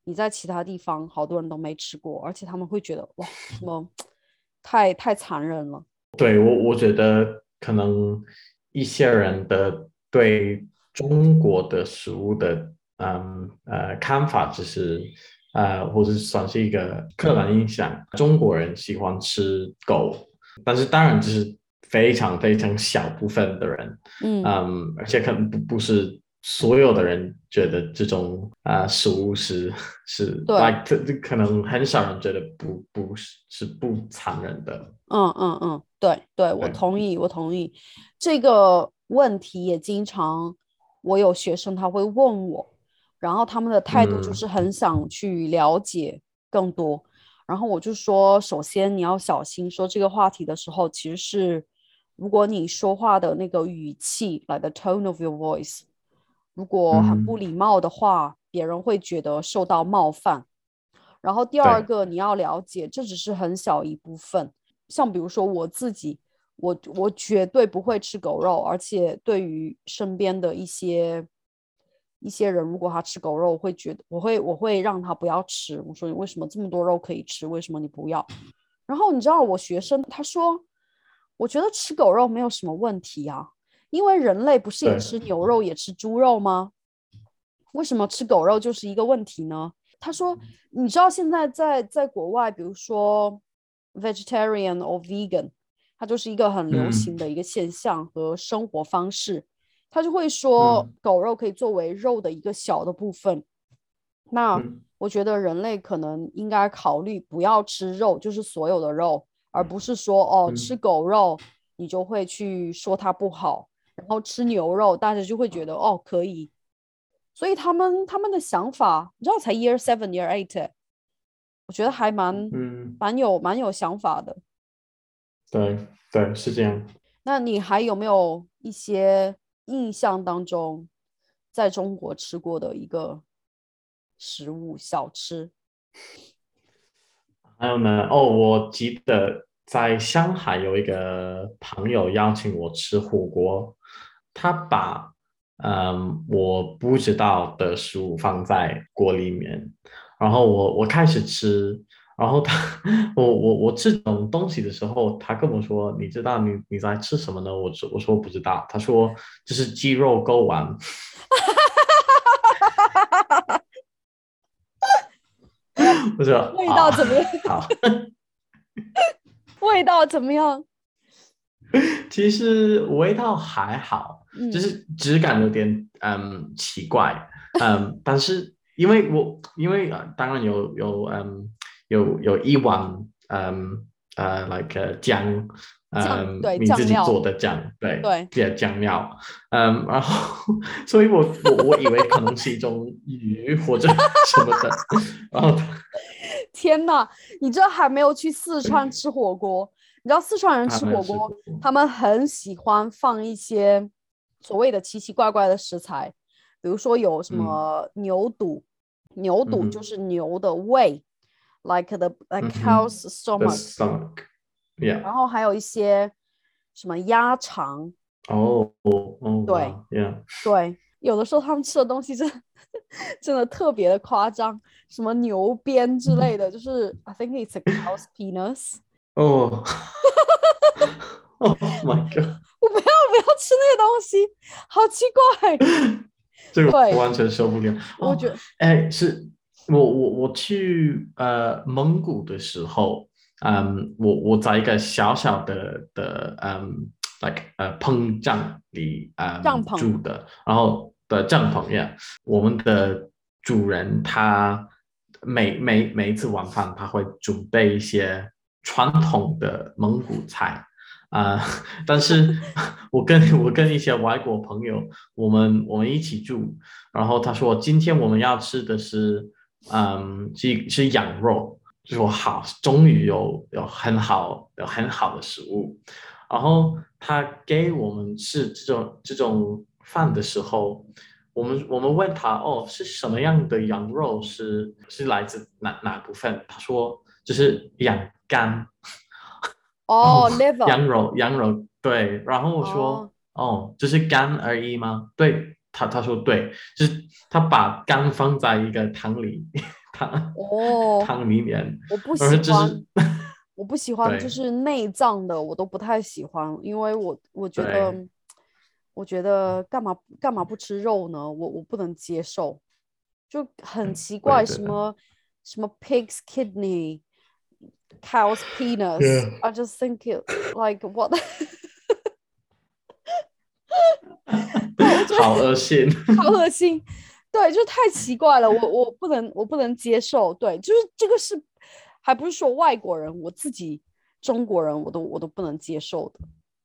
你在其他地方，好多人都没吃过，而且他们会觉得哇，什么太太残忍了。对我，我觉得可能一些人的对。中国的食物的嗯呃看法只是呃或者算是一个刻板印象，中国人喜欢吃狗，但是当然就是非常非常小部分的人，嗯。嗯，而且可能不不是所有的人觉得这种啊食物是 是对，这这可能很少人觉得不不是是不残忍的，嗯嗯嗯，对对，我同意我同意。这个问题也经常。我有学生他会问我，然后他们的态度就是很想去了解更多，然后我就说，首先你要小心说这个话题的时候，其实是如果你说话的那个语气，like the tone of your voice，如果很不礼貌的话，别人会觉得受到冒犯。然后第二个你要了解，这只是很小一部分，像比如说我自己。我我绝对不会吃狗肉，而且对于身边的一些一些人，如果他吃狗肉，我会觉得我会我会让他不要吃。我说你为什么这么多肉可以吃，为什么你不要？然后你知道我学生他说，我觉得吃狗肉没有什么问题啊，因为人类不是也吃牛肉也吃猪肉吗？为什么吃狗肉就是一个问题呢？他说，你知道现在在在国外，比如说 vegetarian or vegan。它就是一个很流行的一个现象和生活方式，他就会说狗肉可以作为肉的一个小的部分。那我觉得人类可能应该考虑不要吃肉，就是所有的肉，而不是说哦吃狗肉你就会去说它不好，然后吃牛肉大家就会觉得哦可以。所以他们他们的想法，你知道才 year seven year eight，我觉得还蛮蛮有蛮有想法的。对对，是这样。那你还有没有一些印象当中，在中国吃过的一个食物小吃？还有呢？哦，我记得在上海有一个朋友邀请我吃火锅，他把嗯我不知道的食物放在锅里面，然后我我开始吃。然后他，我我我吃这种东西的时候，他跟我说：“你知道你你在吃什么呢？”我说：“我说不知道。”他说：“这是鸡肉睾丸。”我说“ 味道怎么样？”好，味道怎么样？其实味道还好，就是质感有点嗯奇怪，嗯，但是因为我因为当然有有嗯。有有一碗，嗯呃，like 酱，嗯，你自己做的酱，对对，些酱料，嗯，然后，所以我我我以为可能是一种鱼或者什么的，然后，天哪，你这还没有去四川吃火锅？你知道四川人吃火锅，他们很喜欢放一些所谓的奇奇怪怪的食材，比如说有什么牛肚，牛肚就是牛的胃。Like the like cow's stomach，然后还有一些什么鸭肠哦哦，对，yeah，对，有的时候他们吃的东西真 真的特别的夸张，什么牛鞭之类的，就是 I think it's a cow's penis。哦，Oh my god！我不要不要吃那个东西，好奇怪。这个完全受不了。我觉得，哎，是。我我我去呃蒙古的时候，嗯，我我在一个小小的的嗯 like 呃棚帐里啊帐篷住的，然后的帐篷呀，我们的主人他每每每一次晚饭他会准备一些传统的蒙古菜。啊！但是我跟我跟一些外国朋友，我们我们一起住，然后他说今天我们要吃的是，嗯，是是羊肉，就说好，终于有有很好有很好的食物，然后他给我们吃这种这种饭的时候，我们我们问他哦，是什么样的羊肉？是是来自哪哪部分？他说就是羊肝。哦，liver 羊肉，羊肉，对。然后我说，哦，就是肝而已吗？对他，他说对，就是他把肝放在一个汤里，汤哦，汤里面。我不喜欢，我不喜欢，就是内脏的，我都不太喜欢，因为我我觉得，我觉得干嘛干嘛不吃肉呢？我我不能接受，就很奇怪，什么什么 pig's kidney。cow's penis. Yeah. I just think it like what 好恶心，好恶心，对，就太奇怪了，我我不能我不能接受，对，就是这个是，还不是说外国人，我自己中国人我都我都不能接受的，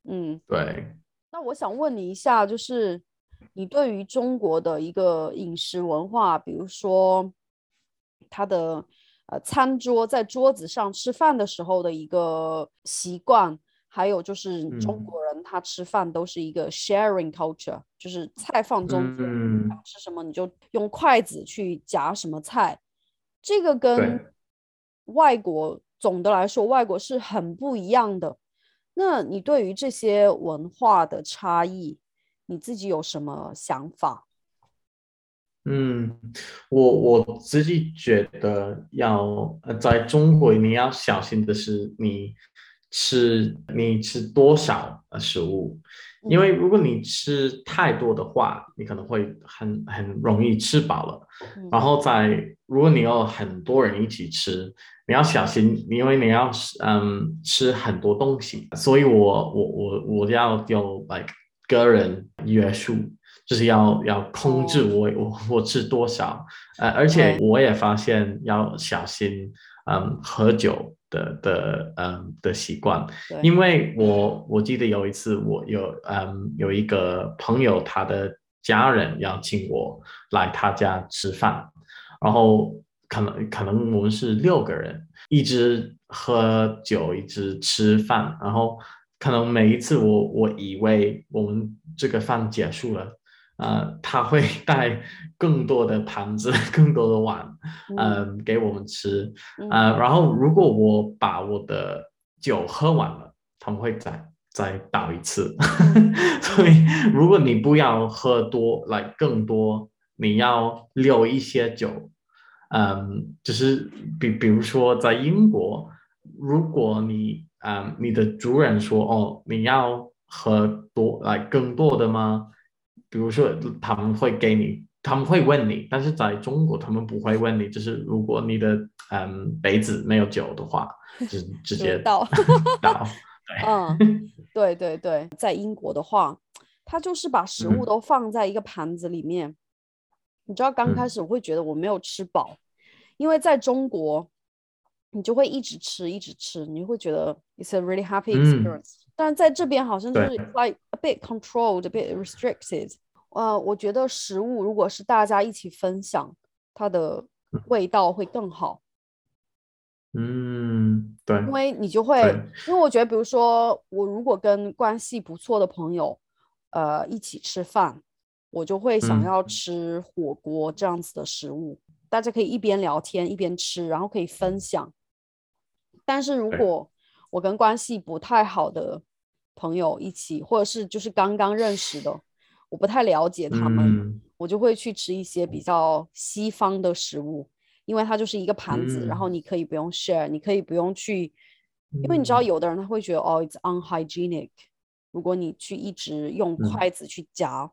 嗯，对。那我想问你一下，就是你对于中国的一个饮食文化，比如说它的。呃，餐桌在桌子上吃饭的时候的一个习惯，还有就是中国人他吃饭都是一个 sharing culture，就是菜放中间，想吃什么你就用筷子去夹什么菜。这个跟外国总的来说，外国是很不一样的。那你对于这些文化的差异，你自己有什么想法？嗯，我我自己觉得要呃，在中国你要小心的是你吃你吃多少呃食物，因为如果你吃太多的话，你可能会很很容易吃饱了。然后在如果你有很多人一起吃，你要小心，因为你要嗯吃很多东西，所以我我我我要有 like 个人约束。就是要要控制我我我吃多少，呃，而且我也发现要小心，嗯，喝酒的的嗯的习惯，因为我我记得有一次我有嗯有一个朋友他的家人邀请我来他家吃饭，然后可能可能我们是六个人，一直喝酒一直吃饭，然后可能每一次我我以为我们这个饭结束了。呃，他会带更多的盘子、更多的碗，嗯，给我们吃。呃，然后如果我把我的酒喝完了，他们会再再倒一次。所以，如果你不要喝多，来更多，你要留一些酒。嗯，就是比比如说在英国，如果你嗯你的主人说哦，你要喝多来更多的吗？比如说，他们会给你，他们会问你，但是在中国，他们不会问你。就是如果你的嗯杯子没有酒的话，就直接倒 倒。嗯，对对对，在英国的话，他就是把食物都放在一个盘子里面。你知道，刚开始我会觉得我没有吃饱，因为在中国，你就会一直吃，一直吃，你会觉得 it's a really happy experience。但在这边好像就是 like a bit controlled, a bit restricted。呃，我觉得食物如果是大家一起分享，它的味道会更好。嗯，对，因为你就会，因为我觉得，比如说我如果跟关系不错的朋友，呃，一起吃饭，我就会想要吃火锅这样子的食物，大家可以一边聊天一边吃，然后可以分享。但是如果我跟关系不太好的朋友一起，或者是就是刚刚认识的。我不太了解他们，我就会去吃一些比较西方的食物，因为它就是一个盘子，然后你可以不用 share，你可以不用去，因为你知道有的人他会觉得哦，it's unhygienic，如果你去一直用筷子去夹，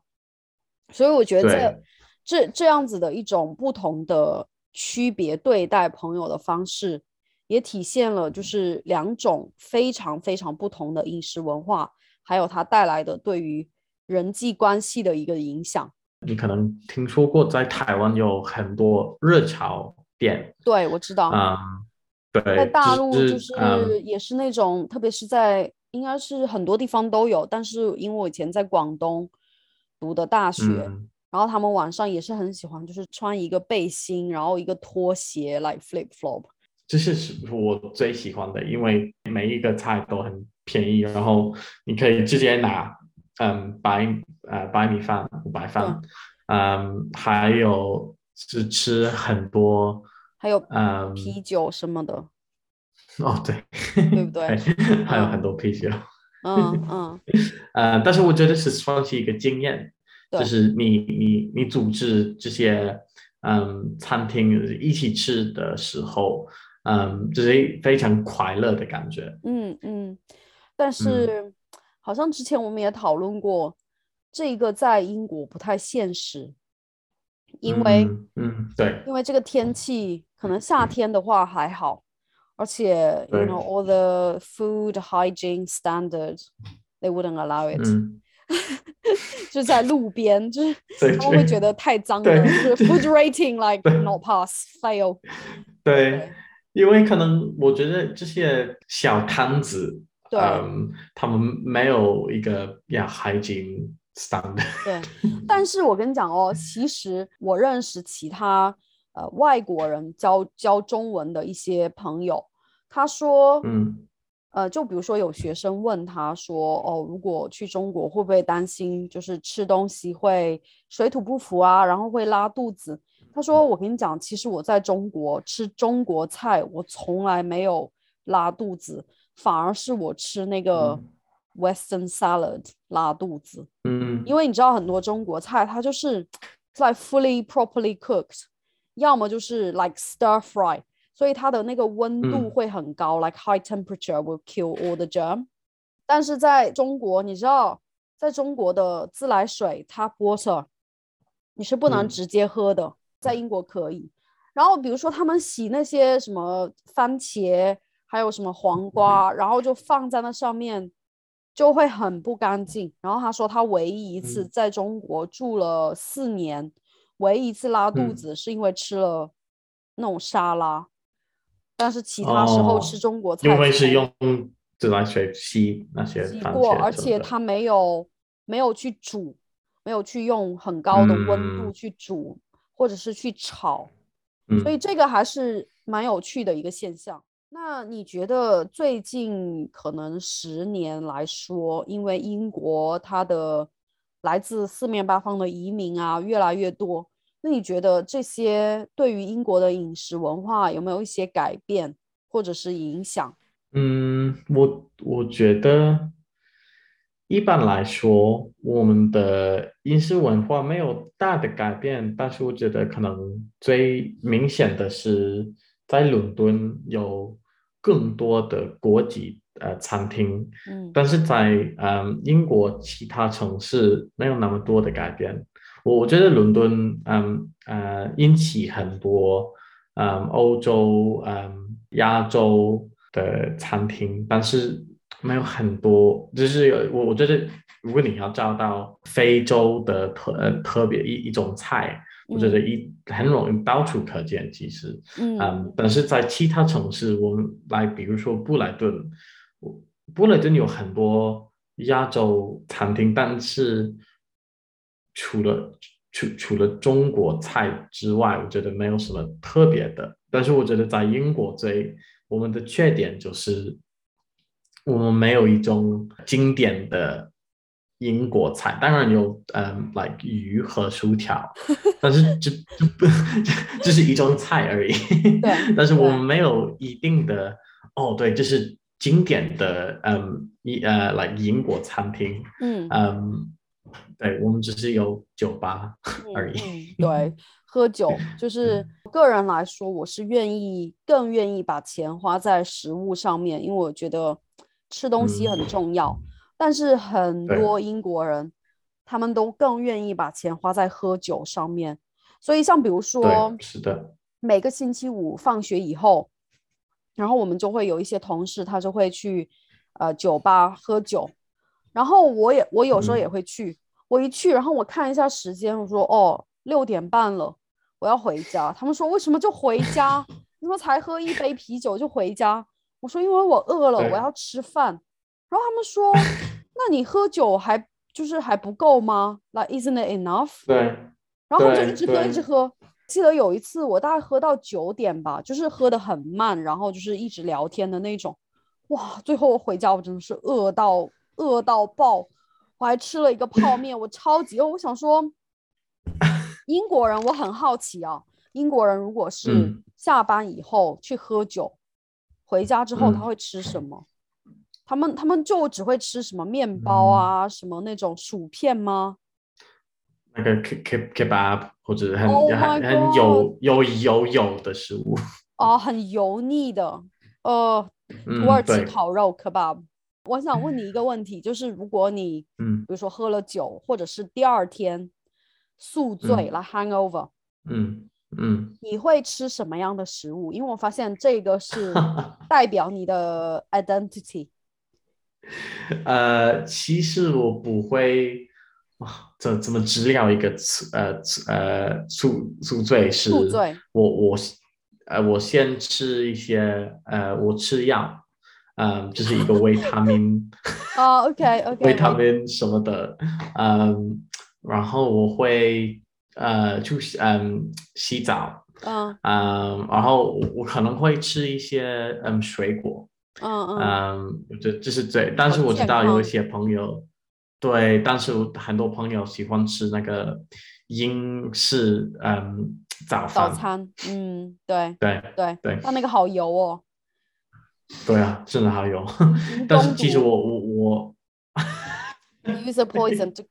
所以我觉得这这这样子的一种不同的区别对待朋友的方式，也体现了就是两种非常非常不同的饮食文化。还有它带来的对于人际关系的一个影响。你可能听说过，在台湾有很多热潮店。对，我知道。啊，对，在大陆就是也是那种，特别是在应该是很多地方都有，但是因为我以前在广东读的大学，然后他们晚上也是很喜欢，就是穿一个背心，然后一个拖鞋来 flip flop。这是我最喜欢的，因为每一个菜都很便宜，然后你可以直接拿，嗯，白呃白米饭、白饭，嗯，还有是吃很多，还有嗯啤酒什么的。哦，对，对不对？还有很多啤酒。嗯嗯。呃，但是我觉得是算是一个经验，就是你你你组织这些嗯餐厅一起吃的时候。嗯，就是非常快乐的感觉。嗯嗯，但是好像之前我们也讨论过，这个在英国不太现实，因为嗯对，因为这个天气可能夏天的话还好，而且 you know all the food hygiene standards they wouldn't allow it，就在路边，就是他们会觉得太脏了，就是 food rating like not pass fail。对。因为可能我觉得这些小摊子，嗯，他们没有一个呀海景。对，但是我跟你讲哦，其实我认识其他呃外国人教教中文的一些朋友，他说，嗯，呃，就比如说有学生问他说，哦，如果去中国会不会担心就是吃东西会水土不服啊，然后会拉肚子？他说：“我跟你讲，其实我在中国吃中国菜，我从来没有拉肚子，反而是我吃那个 Western salad 拉肚子。嗯，因为你知道很多中国菜，它就是 like fully properly cooked，要么就是 like stir fry，所以它的那个温度会很高，like high temperature will kill all the germ。但是在中国，你知道，在中国的自来水 tap water，你是不能直接喝的。”在英国可以，然后比如说他们洗那些什么番茄，还有什么黄瓜，然后就放在那上面，就会很不干净。然后他说他唯一一次在中国住了四年，唯一一次拉肚子是因为吃了那种沙拉，但是其他时候吃中国菜，因为是用自来水洗那些洗过，而且他没有没有去煮，没有去用很高的温度去煮。或者是去炒，所以这个还是蛮有趣的一个现象。那你觉得最近可能十年来说，因为英国它的来自四面八方的移民啊越来越多，那你觉得这些对于英国的饮食文化有没有一些改变或者是影响？嗯，我我觉得。一般来说，我们的饮食文化没有大的改变，但是我觉得可能最明显的是，在伦敦有更多的国际呃餐厅，嗯，但是在嗯英国其他城市没有那么多的改变。我我觉得伦敦嗯呃引起很多嗯欧洲嗯亚洲的餐厅，但是。没有很多，就是我我觉得，如果你要找到非洲的特呃特别一一种菜，我觉得一很容易到处可见。其实，嗯，但是在其他城市，我们来比如说布莱顿，布莱顿有很多亚洲餐厅，但是除了除除了中国菜之外，我觉得没有什么特别的。但是我觉得在英国最我们的缺点就是。我们没有一种经典的英国菜，当然有，嗯，like 鱼和薯条，但是这这不 这是一种菜而已。对，但是我们没有一定的，哦，对，这是经典的，嗯，一呃，like 英国餐厅。嗯嗯，对，我们只是有酒吧而已。对，喝酒就是个人来说，我是愿意更愿意把钱花在食物上面，因为我觉得。吃东西很重要，但是很多英国人他们都更愿意把钱花在喝酒上面。所以，像比如说，是的，每个星期五放学以后，然后我们就会有一些同事，他就会去呃酒吧喝酒。然后我也我有时候也会去，我一去，然后我看一下时间，我说哦六点半了，我要回家。他们说为什么就回家？你说才喝一杯啤酒就回家？我说因为我饿了，我要吃饭。然后他们说，那你喝酒还就是还不够吗？Like isn't it enough？对。然后就一直喝一直喝。记得有一次我大概喝到九点吧，就是喝的很慢，然后就是一直聊天的那种。哇，最后我回家我真的是饿到饿到爆，我还吃了一个泡面，我超级饿。我想说，英国人我很好奇啊，英国人如果是下班以后去喝酒，回家之后他会吃什么？他们他们就只会吃什么面包啊，什么那种薯片吗？那个 k k kebab 或者很很很油油油油的食物哦，很油腻的，呃，土耳其烤肉 kebab。我想问你一个问题，就是如果你嗯，比如说喝了酒，或者是第二天宿醉了 hangover，嗯嗯，你会吃什么样的食物？因为我发现这个是 代表你的 identity。呃，其实我不会，哇，怎怎么治疗一个宿呃呃宿宿醉是？宿醉。我我呃我先吃一些呃我吃药，嗯，就是一个维他命。哦，OK OK。维他命什么的，嗯，然后我会呃去嗯洗澡，嗯嗯，然后我可能会吃一些嗯水果。嗯嗯，这这是最，但是我知道有一些朋友，对，但是很多朋友喜欢吃那个英式嗯早早餐，嗯，对对对对，它那个好油哦，对啊，真的好油，但是其实我我我，use a poison to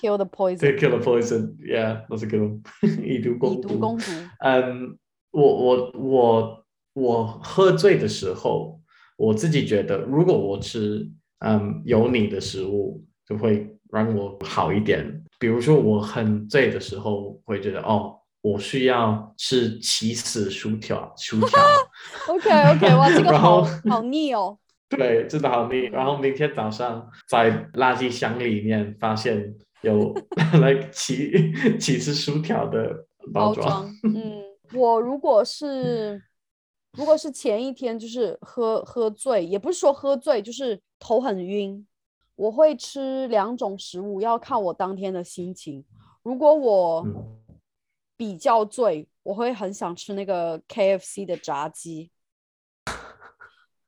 kill the poison，对，kill the poison，yeah，that's a good one，以毒攻毒，以毒攻毒，嗯，我我我我喝醉的时候。我自己觉得，如果我吃嗯有你的食物，就会让我好一点。比如说我很醉的时候，会觉得哦，我需要吃起司薯条，薯条。OK OK，哇，这个 好好腻哦。对，真的好腻。然后明天早上在垃圾箱里面发现有 来起起司薯条的包装。嗯，我如果是。如果是前一天就是喝喝醉，也不是说喝醉，就是头很晕，我会吃两种食物，要看我当天的心情。如果我比较醉，我会很想吃那个 KFC 的炸鸡。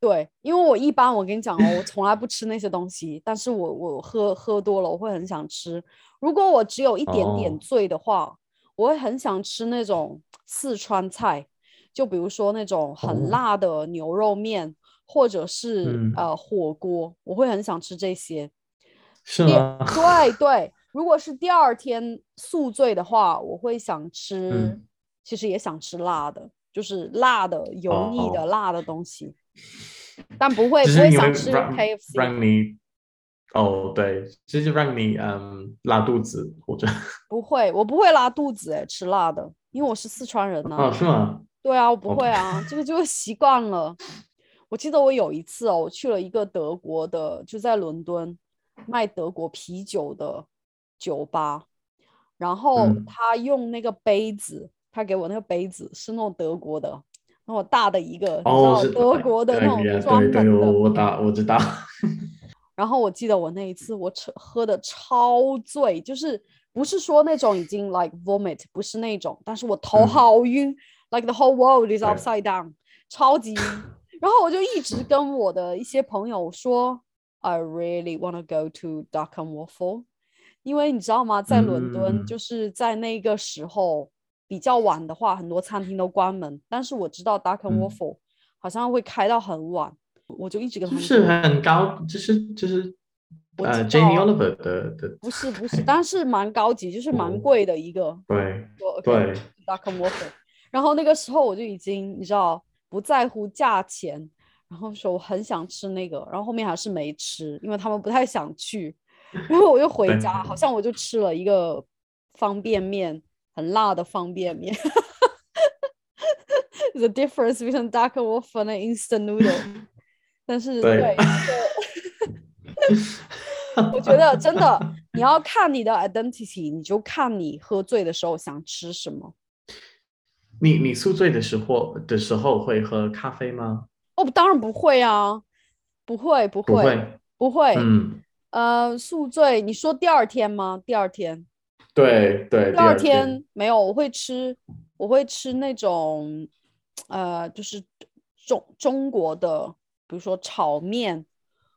对，因为我一般我跟你讲哦，我从来不吃那些东西，但是我我喝喝多了，我会很想吃。如果我只有一点点醉的话，我会很想吃那种四川菜。就比如说那种很辣的牛肉面，或者是呃火锅，我会很想吃这些。是吗？对对，如果是第二天宿醉的话，我会想吃，其实也想吃辣的，就是辣的、油腻的辣的东西，但不会不会想吃 KFC。让你哦，对，就是让你嗯拉肚子或者不会，我不会拉肚子哎，吃辣的，因为我是四川人呢。哦，是吗？对啊，我不会啊，这个就习惯了。我记得我有一次哦，我去了一个德国的，就在伦敦卖德国啤酒的酒吧，然后他用那个杯子，他给我那个杯子是那种德国的，那种大的一个，哦，德国的那种专门的。我打我知道。然后我记得我那一次我喝喝的超醉，就是不是说那种已经 like vomit，不是那种，但是我头好晕。Like the whole world is upside down，超级。然后我就一直跟我的一些朋友说，I really wanna go to Duck and Waffle，因为你知道吗，在伦敦就是在那个时候比较晚的话，很多餐厅都关门。但是我知道 Duck and Waffle 好像会开到很晚，我就一直跟他们。是很高，就是就是呃，Jamie Oliver 的的。不是不是，但是蛮高级，就是蛮贵的一个。对对，Duck and Waffle。然后那个时候我就已经你知道不在乎价钱，然后说我很想吃那个，然后后面还是没吃，因为他们不太想去。然后我又回家，好像我就吃了一个方便面，很辣的方便面。The difference between duck waffle and instant noodle。但是对，我觉得真的，你要看你的 identity，你就看你喝醉的时候想吃什么。你你宿醉的时候的时候会喝咖啡吗？哦，当然不会啊，不会不会不会。嗯，呃，宿醉，你说第二天吗？第二天？对对，第二天没有，我会吃，我会吃那种，呃，就是中中国的，比如说炒面。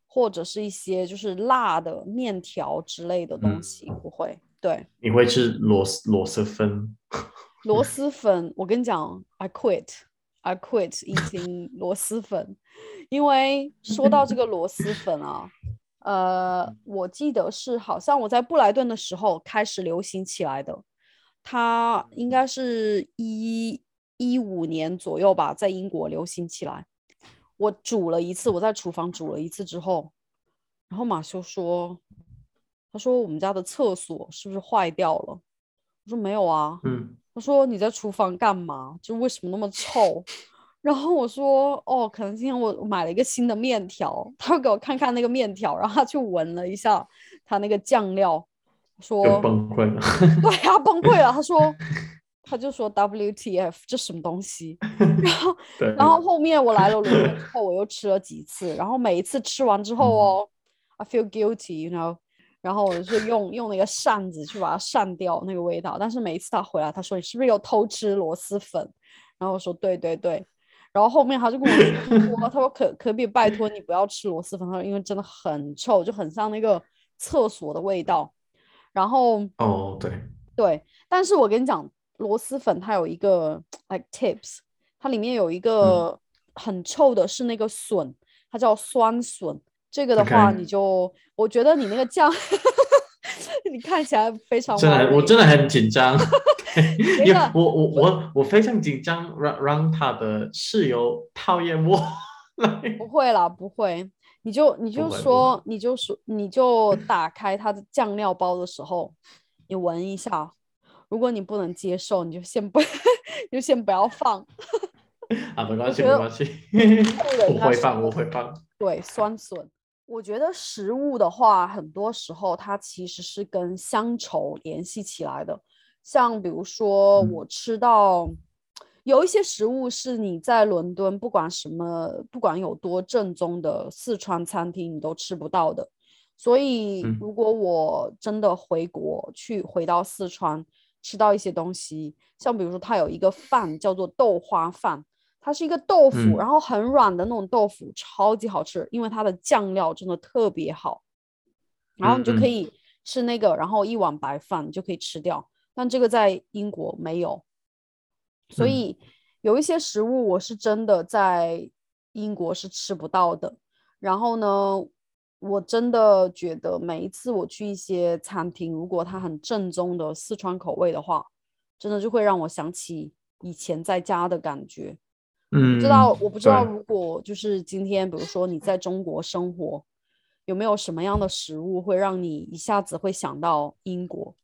或者是一些就是辣的面条之类的东西，不会。对，你会吃螺螺蛳粉？螺蛳粉，我跟你讲，I quit，I quit eating 螺蛳粉，因为说到这个螺蛳粉啊，呃，我记得是好像我在布莱顿的时候开始流行起来的，它应该是一一五年左右吧，在英国流行起来。我煮了一次，我在厨房煮了一次之后，然后马修说：“他说我们家的厕所是不是坏掉了？”我说：“没有啊。”嗯。他说：“你在厨房干嘛？就为什么那么臭？”然后我说：“哦，可能今天我买了一个新的面条。”他给我看看那个面条，然后他去闻了一下他那个酱料，说：“崩溃了。”对他崩溃了。他说。他就说 WTF 这什么东西，然后然后后面我来了伦敦之后我又吃了几次，然后每一次吃完之后哦，I feel guilty，you know，然后我就用用那个扇子去把它扇掉那个味道，但是每一次他回来，他说你是不是又偷吃螺蛳粉？然后我说对对对，然后后面他就跟我说，他说可可别拜托你不要吃螺蛳粉，他说因为真的很臭，就很像那个厕所的味道。然后哦对对，但是我跟你讲。螺蛳粉它有一个 like tips，它里面有一个很臭的是那个笋，它叫酸笋。这个的话，你就我觉得你那个酱，你看起来非常真的，我真的很紧张。我我我我非常紧张，让让他的室友讨厌我。不会啦，不会。你就你就说，你就说，你就打开他的酱料包的时候，你闻一下。如果你不能接受，你就先不，就先不要放。啊，没关系，没关系，我会放，我会放。对，酸笋，我觉得食物的话，很多时候它其实是跟乡愁联系起来的。像比如说，我吃到有一些食物是你在伦敦，不管什么，不管有多正宗的四川餐厅，你都吃不到的。所以，如果我真的回国去，回到四川。吃到一些东西，像比如说，它有一个饭叫做豆花饭，它是一个豆腐，然后很软的那种豆腐，超级好吃，因为它的酱料真的特别好。然后你就可以吃那个，然后一碗白饭你就可以吃掉。但这个在英国没有，所以有一些食物我是真的在英国是吃不到的。然后呢？我真的觉得每一次我去一些餐厅，如果它很正宗的四川口味的话，真的就会让我想起以前在家的感觉。嗯，不知道我不知道，如果就是今天，比如说你在中国生活，有没有什么样的食物会让你一下子会想到英国？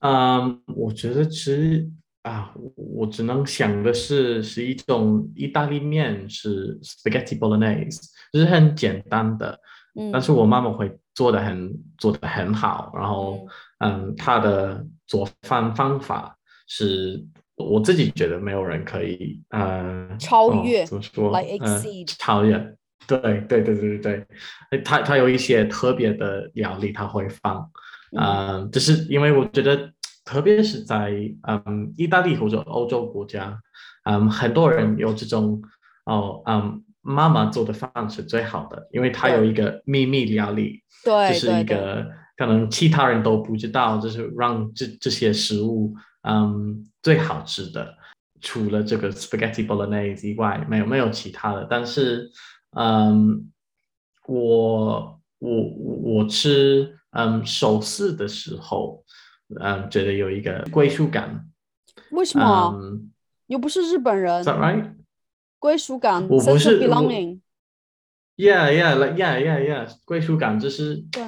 嗯，我觉得其实啊，我只能想的是是一种意大利面，是 spaghetti bolognese，就是很简单的。嗯但是我妈妈会做的很做的很好，然后嗯，她的做饭方法是我自己觉得没有人可以呃超越，怎么说？Like exceed，超越，对对对对对对，他他有一些特别的料理他会放，嗯，就是因为我觉得特别是在嗯意大利或者欧洲国家，嗯，很多人有这种哦嗯。妈妈做的饭是最好的，因为他有一个秘密料理，对，就是一个可能其他人都不知道，就是让这这些食物嗯最好吃的，除了这个 spaghetti bolognese 以外，没有没有其他的。但是嗯，我我我吃嗯寿司的时候，嗯，觉得有一个归属感。为什么？又不是日本人。Is that right? 归属感，我不是 belonging。Yeah, yeah, like yeah, yeah, yeah。归属感就是。对。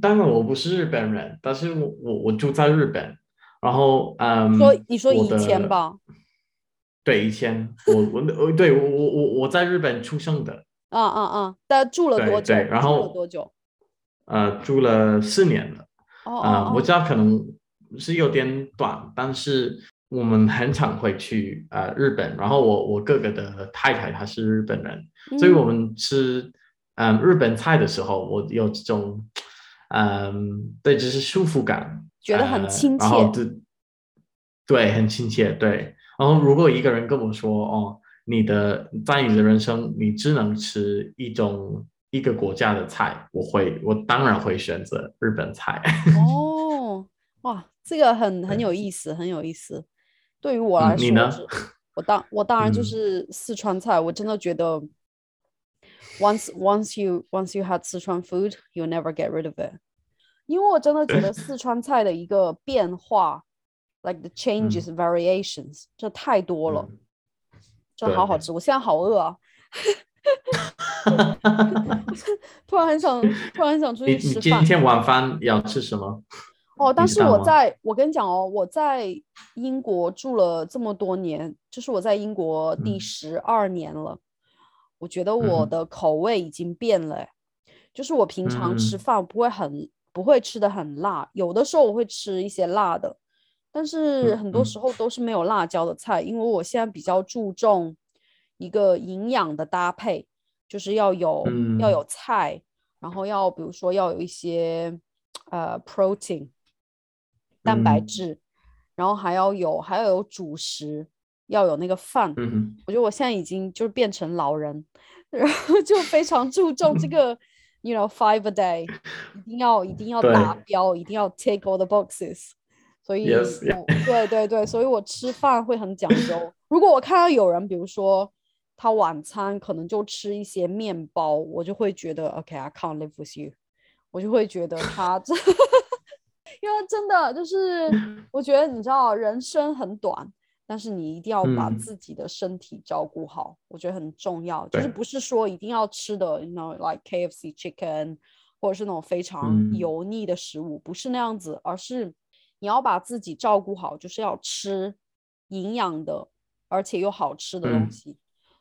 当然我不是日本人，但是我我我住在日本，然后嗯。说你说以前吧。对，以前我我对我我我我在日本出生的。啊啊啊！但住了多久？对然后多久？呃住了四年了。哦啊、哦我知道可能是有点短，但是我们很常会去呃日本。然后我我哥哥的太太她是日本人，哦，所以我嗯们吃嗯日本菜的时候，我有这种嗯对，就是舒服感，觉得很呃亲切然后对对，很亲切，对。然后如果一个人跟我说哦，你的在你的人生你只能吃一种一个国家的菜，我会我当然会选择日本菜。哦，哇，这个很很有意思，很有意思。对于我来说嗯你呢，我当我当然就嗯是四川菜，我真的觉得，once once you once you had 四川 food, you'll never get rid of it。因为我真的觉得四川菜的一个变化，like the changes, variations，这太多了，嗯对真好好吃。我现在好饿啊，突然很想，突然很想出去吃饭。天晚饭要吃什么？哦，但是我在，我跟你讲哦，我在英国住了这么多年，就是我在英国第嗯十二年了，我觉得嗯我的口味已经变了诶，就是我平常吃嗯。饭不会很不会吃的很辣，有的时候我会吃一些辣的，但是嗯很多嗯。时候都是没有辣椒的菜，因为我现在比较注重一个营养的搭配，就是要有要嗯。有菜，然后要比如说要有一些呃 protein 蛋白嗯。质，然后还要有还要有主食，要有那个饭。嗯，我觉得我现在已经就是变成老人，然后就非常注重这 个，you know five a day，一定要一定要达标，一定要 take all the boxes。所以 Yes, yeah. 对对对，所以我吃饭会很讲究。如果我看到有人，比如说他晚餐可能就吃一些面包，我就会觉得 OK，I、can't live with you，我就会觉得他这，因为真的就是 我觉得你知道人生很短，但是你一定要把嗯自己的身体照顾好，我觉得很重要。就是不是说一定要吃的，you know like KFC chicken，或者是那种非常嗯油腻的食物，不是那样子，而是你要把自己照顾好，就是要吃营养的，而且又好吃的东嗯西。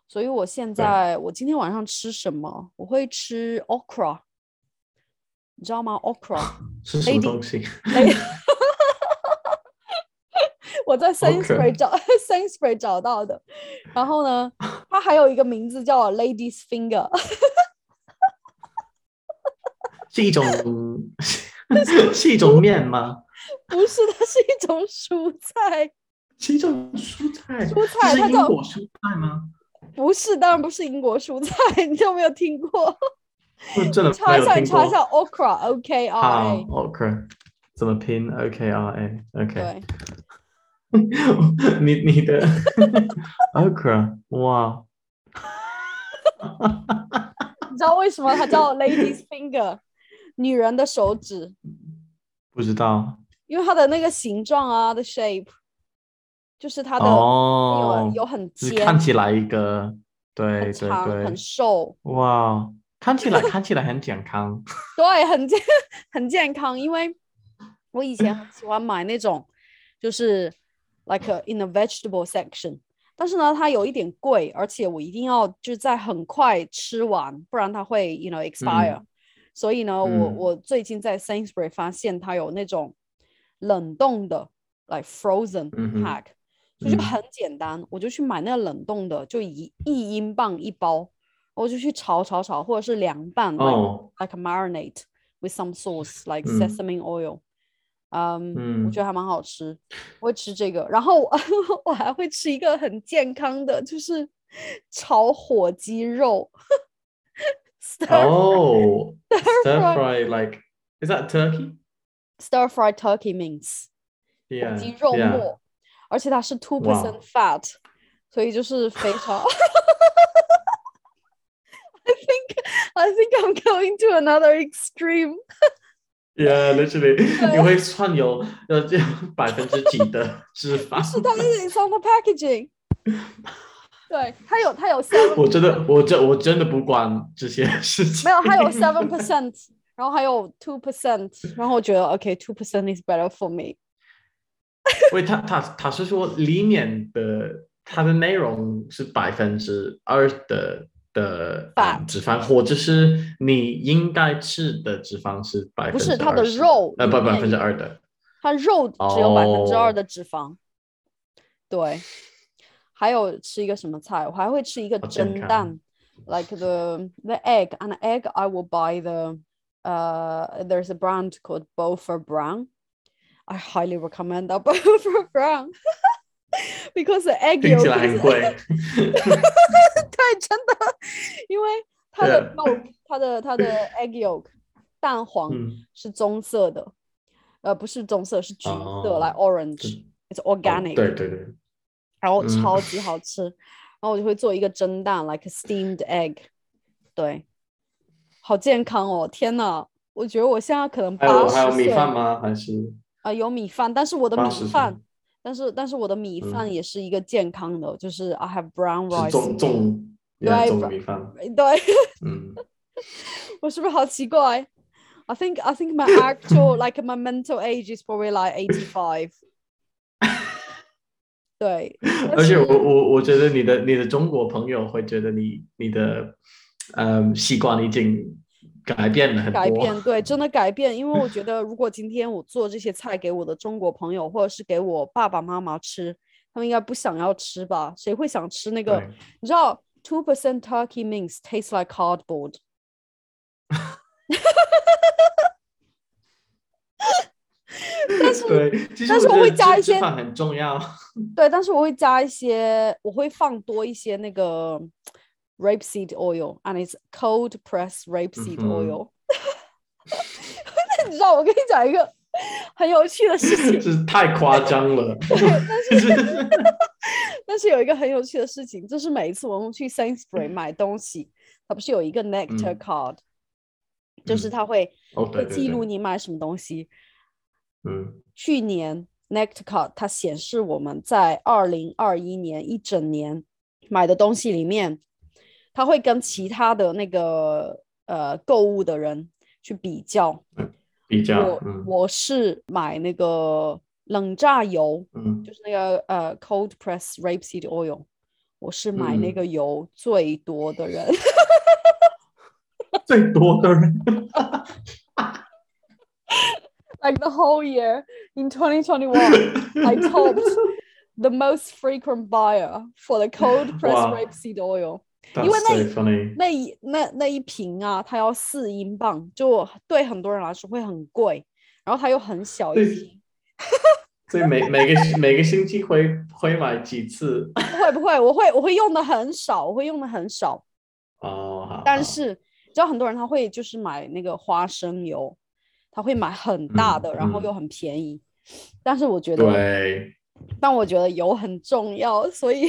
所以我现在我今天晚上吃什么？我会吃 okra，你知道吗？okra，是什么东西？雷我在 Sainsbury 找 Sainsbury 找到的。然后呢，它还有一个名字叫 Lady's Finger，是一种是一种面吗？不是，它是一种蔬菜，是一种蔬菜，蔬菜这是英它叫国蔬菜吗？不是，当然不是英国蔬菜，你有没有听过？我真的查一下，没有听过。你查一下 okra，O K R 好 A，，OK，怎么拼？O K R A，OK。对，你你的。okra，哇，你知道为什么它叫？Lady's Finger，女人的手指？不知道。因为它的那个形状啊的 shape，就是它的哦。有，有很尖、看起来一个，对对、对。很，瘦，哇，看起来看起来很健康，对，很健很健康。因为我以前很喜欢买那种，就是 like a, in a vegetable section，但是呢，它有一点贵，而且我一定要就是在很快吃完，不然它会 you know expire、所以呢，我嗯我最近在 Sainsbury 发现它有那种冷冻的，like frozen 嗯哼 pack，、所以就嗯很简单，我就去买那个冷冻的，就一一英镑一包，我就去炒炒炒，或者是凉拌、哦 like like a marinate with some sauce like 嗯 sesame oil。 嗯，我嗯觉得还蛮好吃，我会吃这个，然后我我还会吃一个很健康的，就是炒火鸡肉。stir fry like is that turkey? stir fried turkey mince，火鸡肉 yeah. 末，而且它是 two percent fat，所以就是非常。I think I think I'm going to another extreme。Yeah, literally，你会算有呃这样百分之几的脂肪？是它是 it's on the packaging。对，它有它有 seven，我真的，我真我真的不管这些事情。没有，它有 seven percent，然后还有 two percent，然后我觉得 OK，two percent is better for me。因为他他他是说里面的它的内容是百分之二的的饭脂肪，或者是你应该吃的脂肪是百分之不是它的肉，呃不百分之二的，它肉只有百分之二哦的脂肪。对，还有吃一个什么菜？我还会吃一个蒸蛋，like the the egg. An egg, I will buy the uh. There's a brand called Beaufort Brown. I highly recommend that Beaufort Brown because the egg 听起 yolk 来很贵。对，真的，因为它的 yolk，它的它的 egg yolk 蛋黄嗯，是棕色的，呃，不是棕色，是橘色、哦 like orange。It's 哦 organic，、对对对，然后嗯超级好吃。然后我就会做一个蒸蛋，like a steamed egg，对，好健康哦！天呐，我觉得我现在可能八十岁还有米饭吗？还是啊、有米饭，但是我的米80岁饭，但是但是我的米饭嗯也是一个健康的，就是 I have brown rice 中中对米饭？对，嗯，我是不是好奇怪？I think I think my actual like my mental age is probably like eighty five。对，而且我我我觉得你的你的中国朋友会觉得你你的嗯习惯已经改变了很多。改变，对，真的改变。因为我觉 得，如果今天我做这些菜给我的中国朋友，或者是给我爸爸妈妈吃，他们应该不想要吃吧？谁会想吃那个？你知道，two percent turkey mince tastes like cardboard。但是对，但是我会加一些很重要。对，但是我会加一些，我会放多一些那个 rapeseed oil，and it's cold pressed rapeseed 嗯哼 oil。那你知道，我跟你讲一个很有趣的事情，这太夸张了。但是但是有一个很有趣的事情，就是每一次我们去 Sainsbury 买东西，它不是有一个 nectar 嗯。card，、就是嗯它会哦，会记录你买什么东西。嗯。去年 Nectar Card 它显示我们在二零二一年一整年买的东西里面，它会跟其他的那个呃购物的人去比较。比较我嗯我是买那个冷榨油，嗯就是那个呃 cold press rapeseed oil，我是买那嗯个油最多的人。最多的人。like the whole year in 2021, I topped the most frequent buyer for the cold pressed Wow. rapeseed oil. 因为那。那一那那一瓶啊，它要四英镑，就对很多人来说会很贵。然后它又很小一瓶，所以每每个每个星期会会买几次？不会不会，我会我会用的很少，我会用的很少。哦，好。好但是你知道很多人他会就是买那个花生油，他会买很大嗯的，然后嗯又很便宜。但是我觉得对，但我觉得油很重要，所以，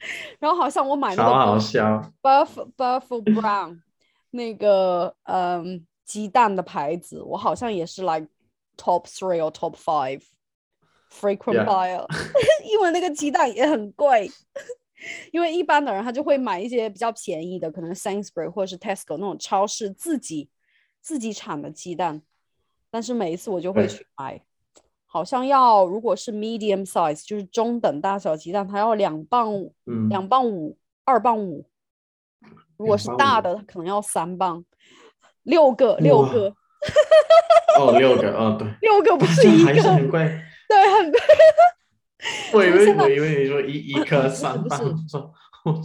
然后好像我买那超好个笑。Buff Buffalo Brown 那个嗯鸡蛋的牌子，我好像也是 like top three or top five frequent buyer，因为那个鸡蛋也很贵。因为一般的人他就会买一些比较便宜的，可能 Sainsbury 或者是 Tesco 那种超市自己自己产的鸡蛋，但是每一次我就会去买，好像要如果是 medium size 就是中等大小鸡蛋，它要两磅嗯，两磅五二磅五，如果是大磅的可能要三磅，六个六个。哦，六个，哦，对，六个不是是一个，很贵。对，很贵。我以为我以为你说一一颗不是不三磅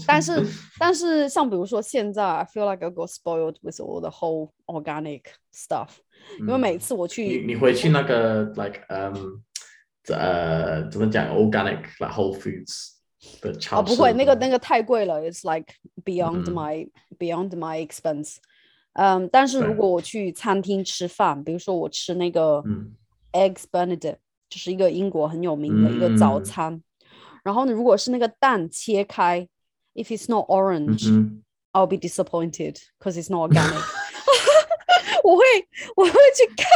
但是但是像比如说现在，I feel like I got spoiled with all the whole organic stuff，、因为每嗯次我去你你回去那个 like 嗯呃怎么讲 organic like Whole Foods 的超哦不会，那个那个太贵了，it's like beyond 嗯 my beyond my expense。嗯，但是如果我去餐厅吃饭，比如说我吃那个嗯 eggs Benedict，就是一个英国很有名的一个早嗯餐。然后呢，如果是那个蛋切开 ，if it's not 嗯 orange，、哼 I'll be disappointed because it's not organic 。我会我会去看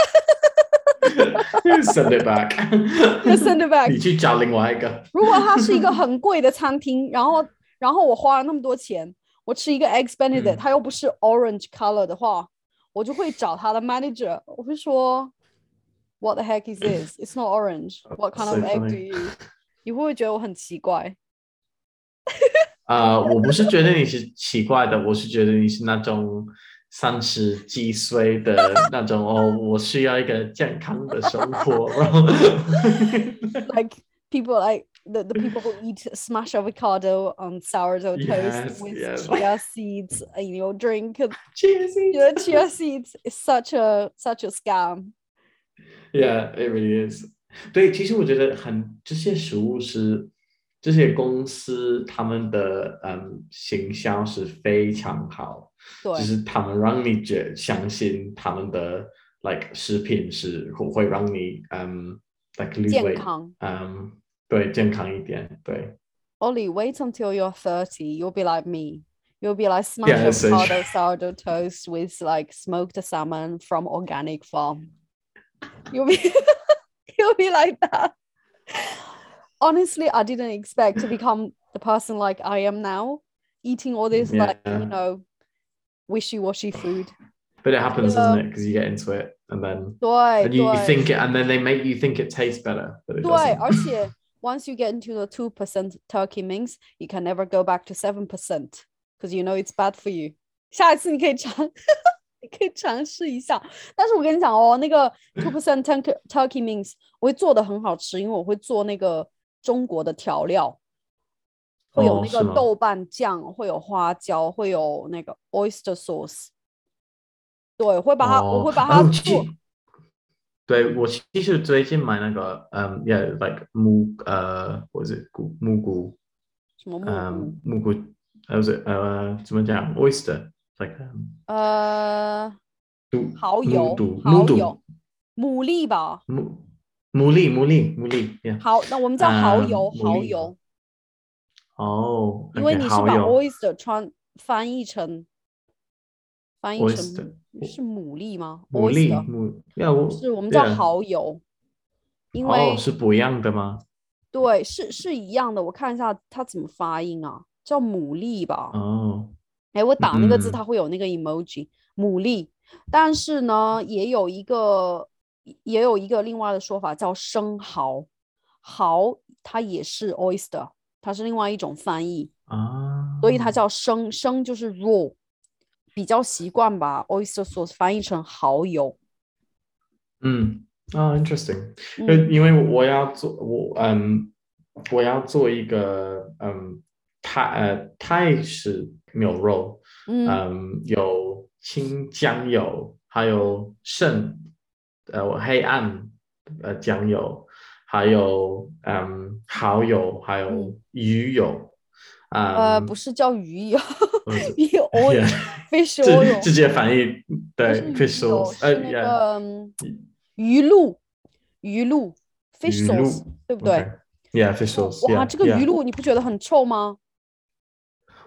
send it back send it back 你去找另外一个如果它是一个很贵的餐厅，然后然后我花了那么多钱，我吃一个 eggs Benedict，、嗯它又不是 orange color 的话，我就会找他的 manager，我会说，What the heck is this? It's not orange. What kind of So egg do funny. you use? 你会不会觉得我很奇怪？ 呃，我不是觉得你是奇怪的，我是觉得你是那种三十几岁的那种哦，我需要一个健康的生活。然后 like people like the, the people who eat smashed avocado on sourdough Yes, toast with yes. chia seeds you know drink chia seeds. chia seeds is such a such a scam. Yeah, it really is. 对，其实我觉得很这些食物是这些公司他们的嗯形象是非常好，就对是他们让你觉相信他们的 like 食品是会会让你嗯 like lose 健 weight，康。嗯对健康一点，对 Ollie, wait until you're 30. You'll be like me. You'll be like smashed Yeah, so- avocado sourdough toast with like smoked salmon from organic farm. You'll be you'll be like that. Honestly, I didn't expect to become the person like I am now, eating all this like Yeah. you know wishy-washy food. but it happens, Yeah. doesn't it? Because you get into it and then 对 and you, you 对 think it and then they make you think it tastes better, but it 对， doesn't. 而且 once you get into the two percent turkey mince, you can never go back to seven percent because you know it's bad for you. 下一次你可以尝，你可以尝试一下。但是我跟你讲哦，那个 two percent turkey turkey mince 我会做的很好吃，因为我会做那个 中国的调料，会有那个豆瓣酱，会有花椒，会有那个 oyster sauce。对，会把它，我哦会把它哦做。其对我其实最近买那个，嗯、e a h like 木呃，或者菇木菇，什么木嗯、菇？木菇，呃，不是呃，怎么讲？oyster，like 呃，肚蚝油肚，蚝油，牡蛎吧。木牡蛎，牡蛎，牡蛎，yeah。好，那我们叫蚝嗯油，蚝油，哦，因为你是把 oyster 穿翻译成翻译成是牡蛎吗？牡蛎牡，要我是我们叫蚝油，因为哦，是不一样的吗？对是是一样的。我看一下它怎么发音啊，叫牡蛎吧？哦，哎，我打那个字，嗯。它会有那个 emoji 牡蛎，但是呢，也有一个也有一个另外的说法叫生蚝，蚝它也是 oyster，它是另外一种翻译。啊，所以它叫生生就是 raw，比较习惯把 oyster sauce 翻译成蚝油。嗯，啊，interesting。因为我要做我嗯，我要做一个嗯泰呃泰式牛肉，嗯嗯，有青酱油，还有深呃黑暗呃酱油，还有嗯蚝油，还有嗯鱼油，呃，嗯，不是叫鱼油 鱼 oil Yeah fish 直 oil，直接翻译对 fish 鱼油 sauce，呃 yeah 鱼露鱼露 fish 鱼 sauce，露对不对？，OK，yeah fish sauce，哇，yeah，这个 yeah 鱼露你不觉得很臭吗？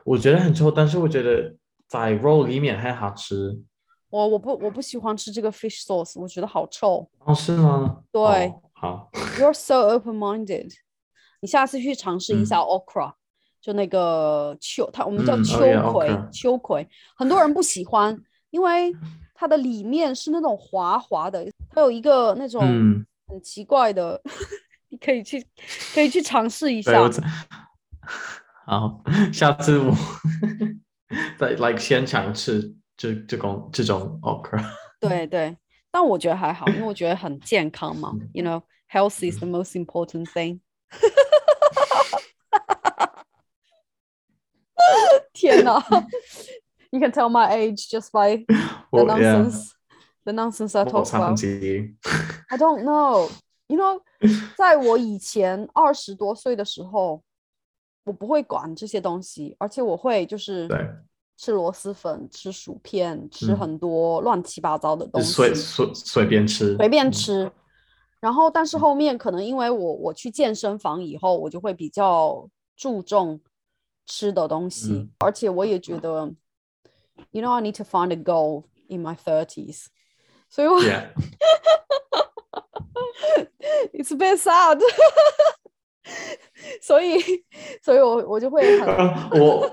我觉得很臭，但是我觉得在肉里面很好吃。我我不我不喜欢吃这个 fish sauce，我觉得好臭。哦，是吗？对。哦好，You're so open-minded，你下次去尝试一下 okra，、就那个秋，它我们叫嗯秋葵秋葵，很多人不喜欢，因为它的里面是那种滑滑的，它有一个那种嗯，很奇怪的，你可以去可以去尝试一下好，下次我 再 like 现场吃这这种这种 okra。对对，但我觉得还好，因为我觉得很健康嘛，you know。Health is the most important thing。天哪！You can tell my age just by the nonsense, the nonsense I talk 上 about. I don't know. You know，在我以前二十多岁的时候，我不会管这些东西，而且我会就是对吃螺蛳粉、吃薯片、吃嗯。很多乱七八糟的东西，就随随随便吃，随便嗯。吃。然后，但是后面可能因为我我去健身房以后，我就会比较注重吃的东西，嗯。而且我也觉得，you know, I need to find a goal in my thirties，所以我 Yeah，it's a bit sad 所以，所以我我就会很呃我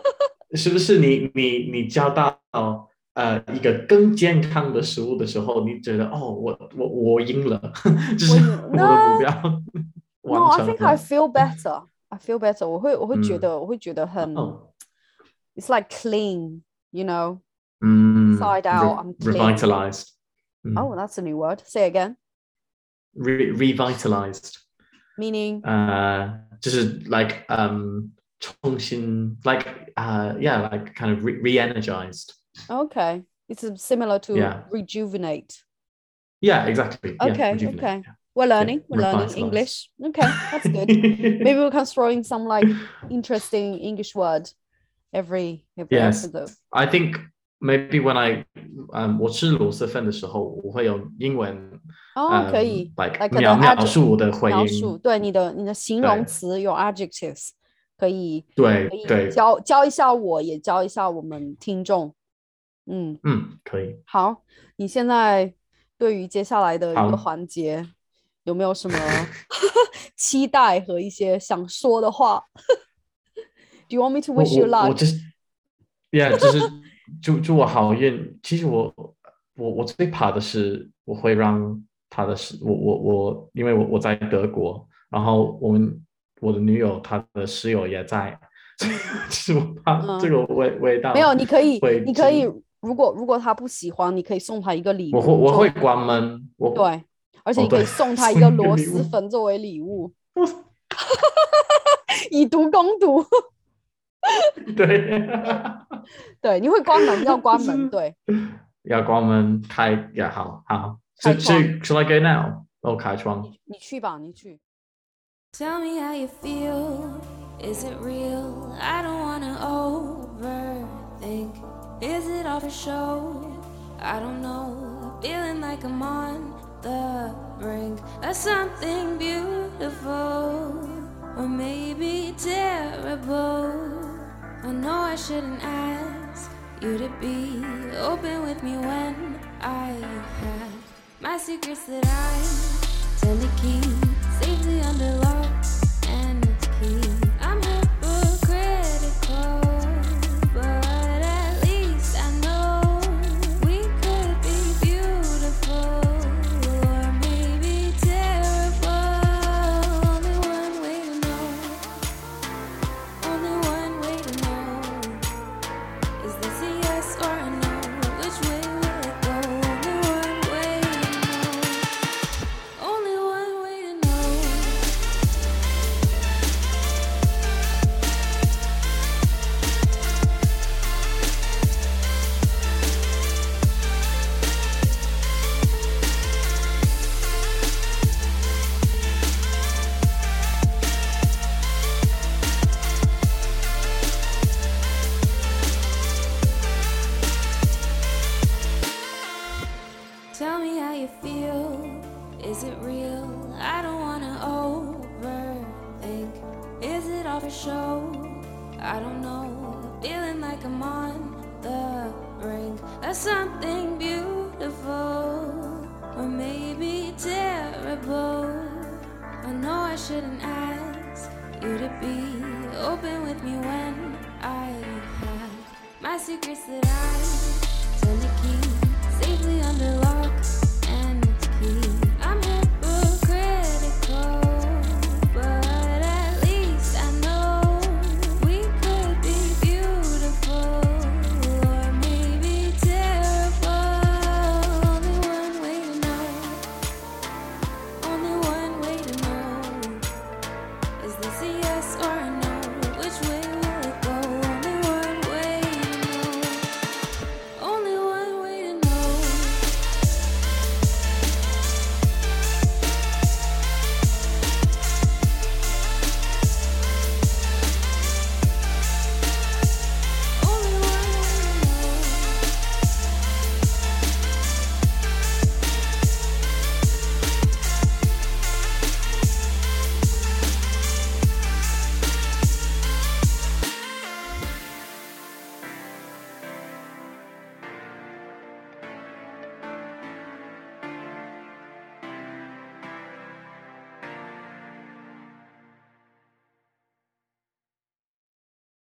是不是你你你交到呃一个更健康的食物的时候，你觉得哦，我我我赢了，就是赢我的目标 No, 完 I 成 think I 了。 feel better. I feel better. 我会我会觉嗯得我会觉得很哦 it's like clean, you know, Mm, Side out, re- I'm clean. revitalized. Mm. oh, that's a new word. Say again. Re- revitalized. Meaning, Uh, 就是 like um 重新 like uh yeah like kind of re- re-energized. okay, it's uh, similar to Yeah. rejuvenate. Yeah, exactly. Yeah, Okay, rejuvenate, okay. We're learning, we're learning revitalize. English. Okay, that's yeah. good. Maybe we can throw in some like interesting English word every every Yes. episode. I think maybe when I 嗯、我吃螺蛳粉的时候，我会用英文哦，嗯可以 like like 描 the 描 adject- 述我的回描述音。对你的你的形容对词有 adjectives， 可以对可以教教一下我，也教一下我们听众。嗯，嗯，可以。好，你现在对于接下来的一个环节有没有什么 期待和一些想说的话？Do you want me to wish you luck？我就是，yeah，就是 祝祝我好运。其实我我我最怕的是我会让他的是我我我，因为我我在德国，然后我们我的女友她的室友也在，其实我怕嗯这个味味道没有，你可以，你可以，如果如果他不喜欢，你可以送他一个礼物。我会我会关门，我对，而且哦你可以送他一个螺蛳粉作为礼物，我 以毒攻毒。对，对，你会关门，要关门。对，要关门开也，好好，是开窗是 I go now？哦，开窗。你去吧，你去。Tell me how you feel. Is it real? I don't wanna overthink. Is it all for show? I don't know. Feeling like I'm on the brink of something beautiful, or maybe terrible. I know I shouldn't ask you to be open with me when I have my secrets that I tend to keep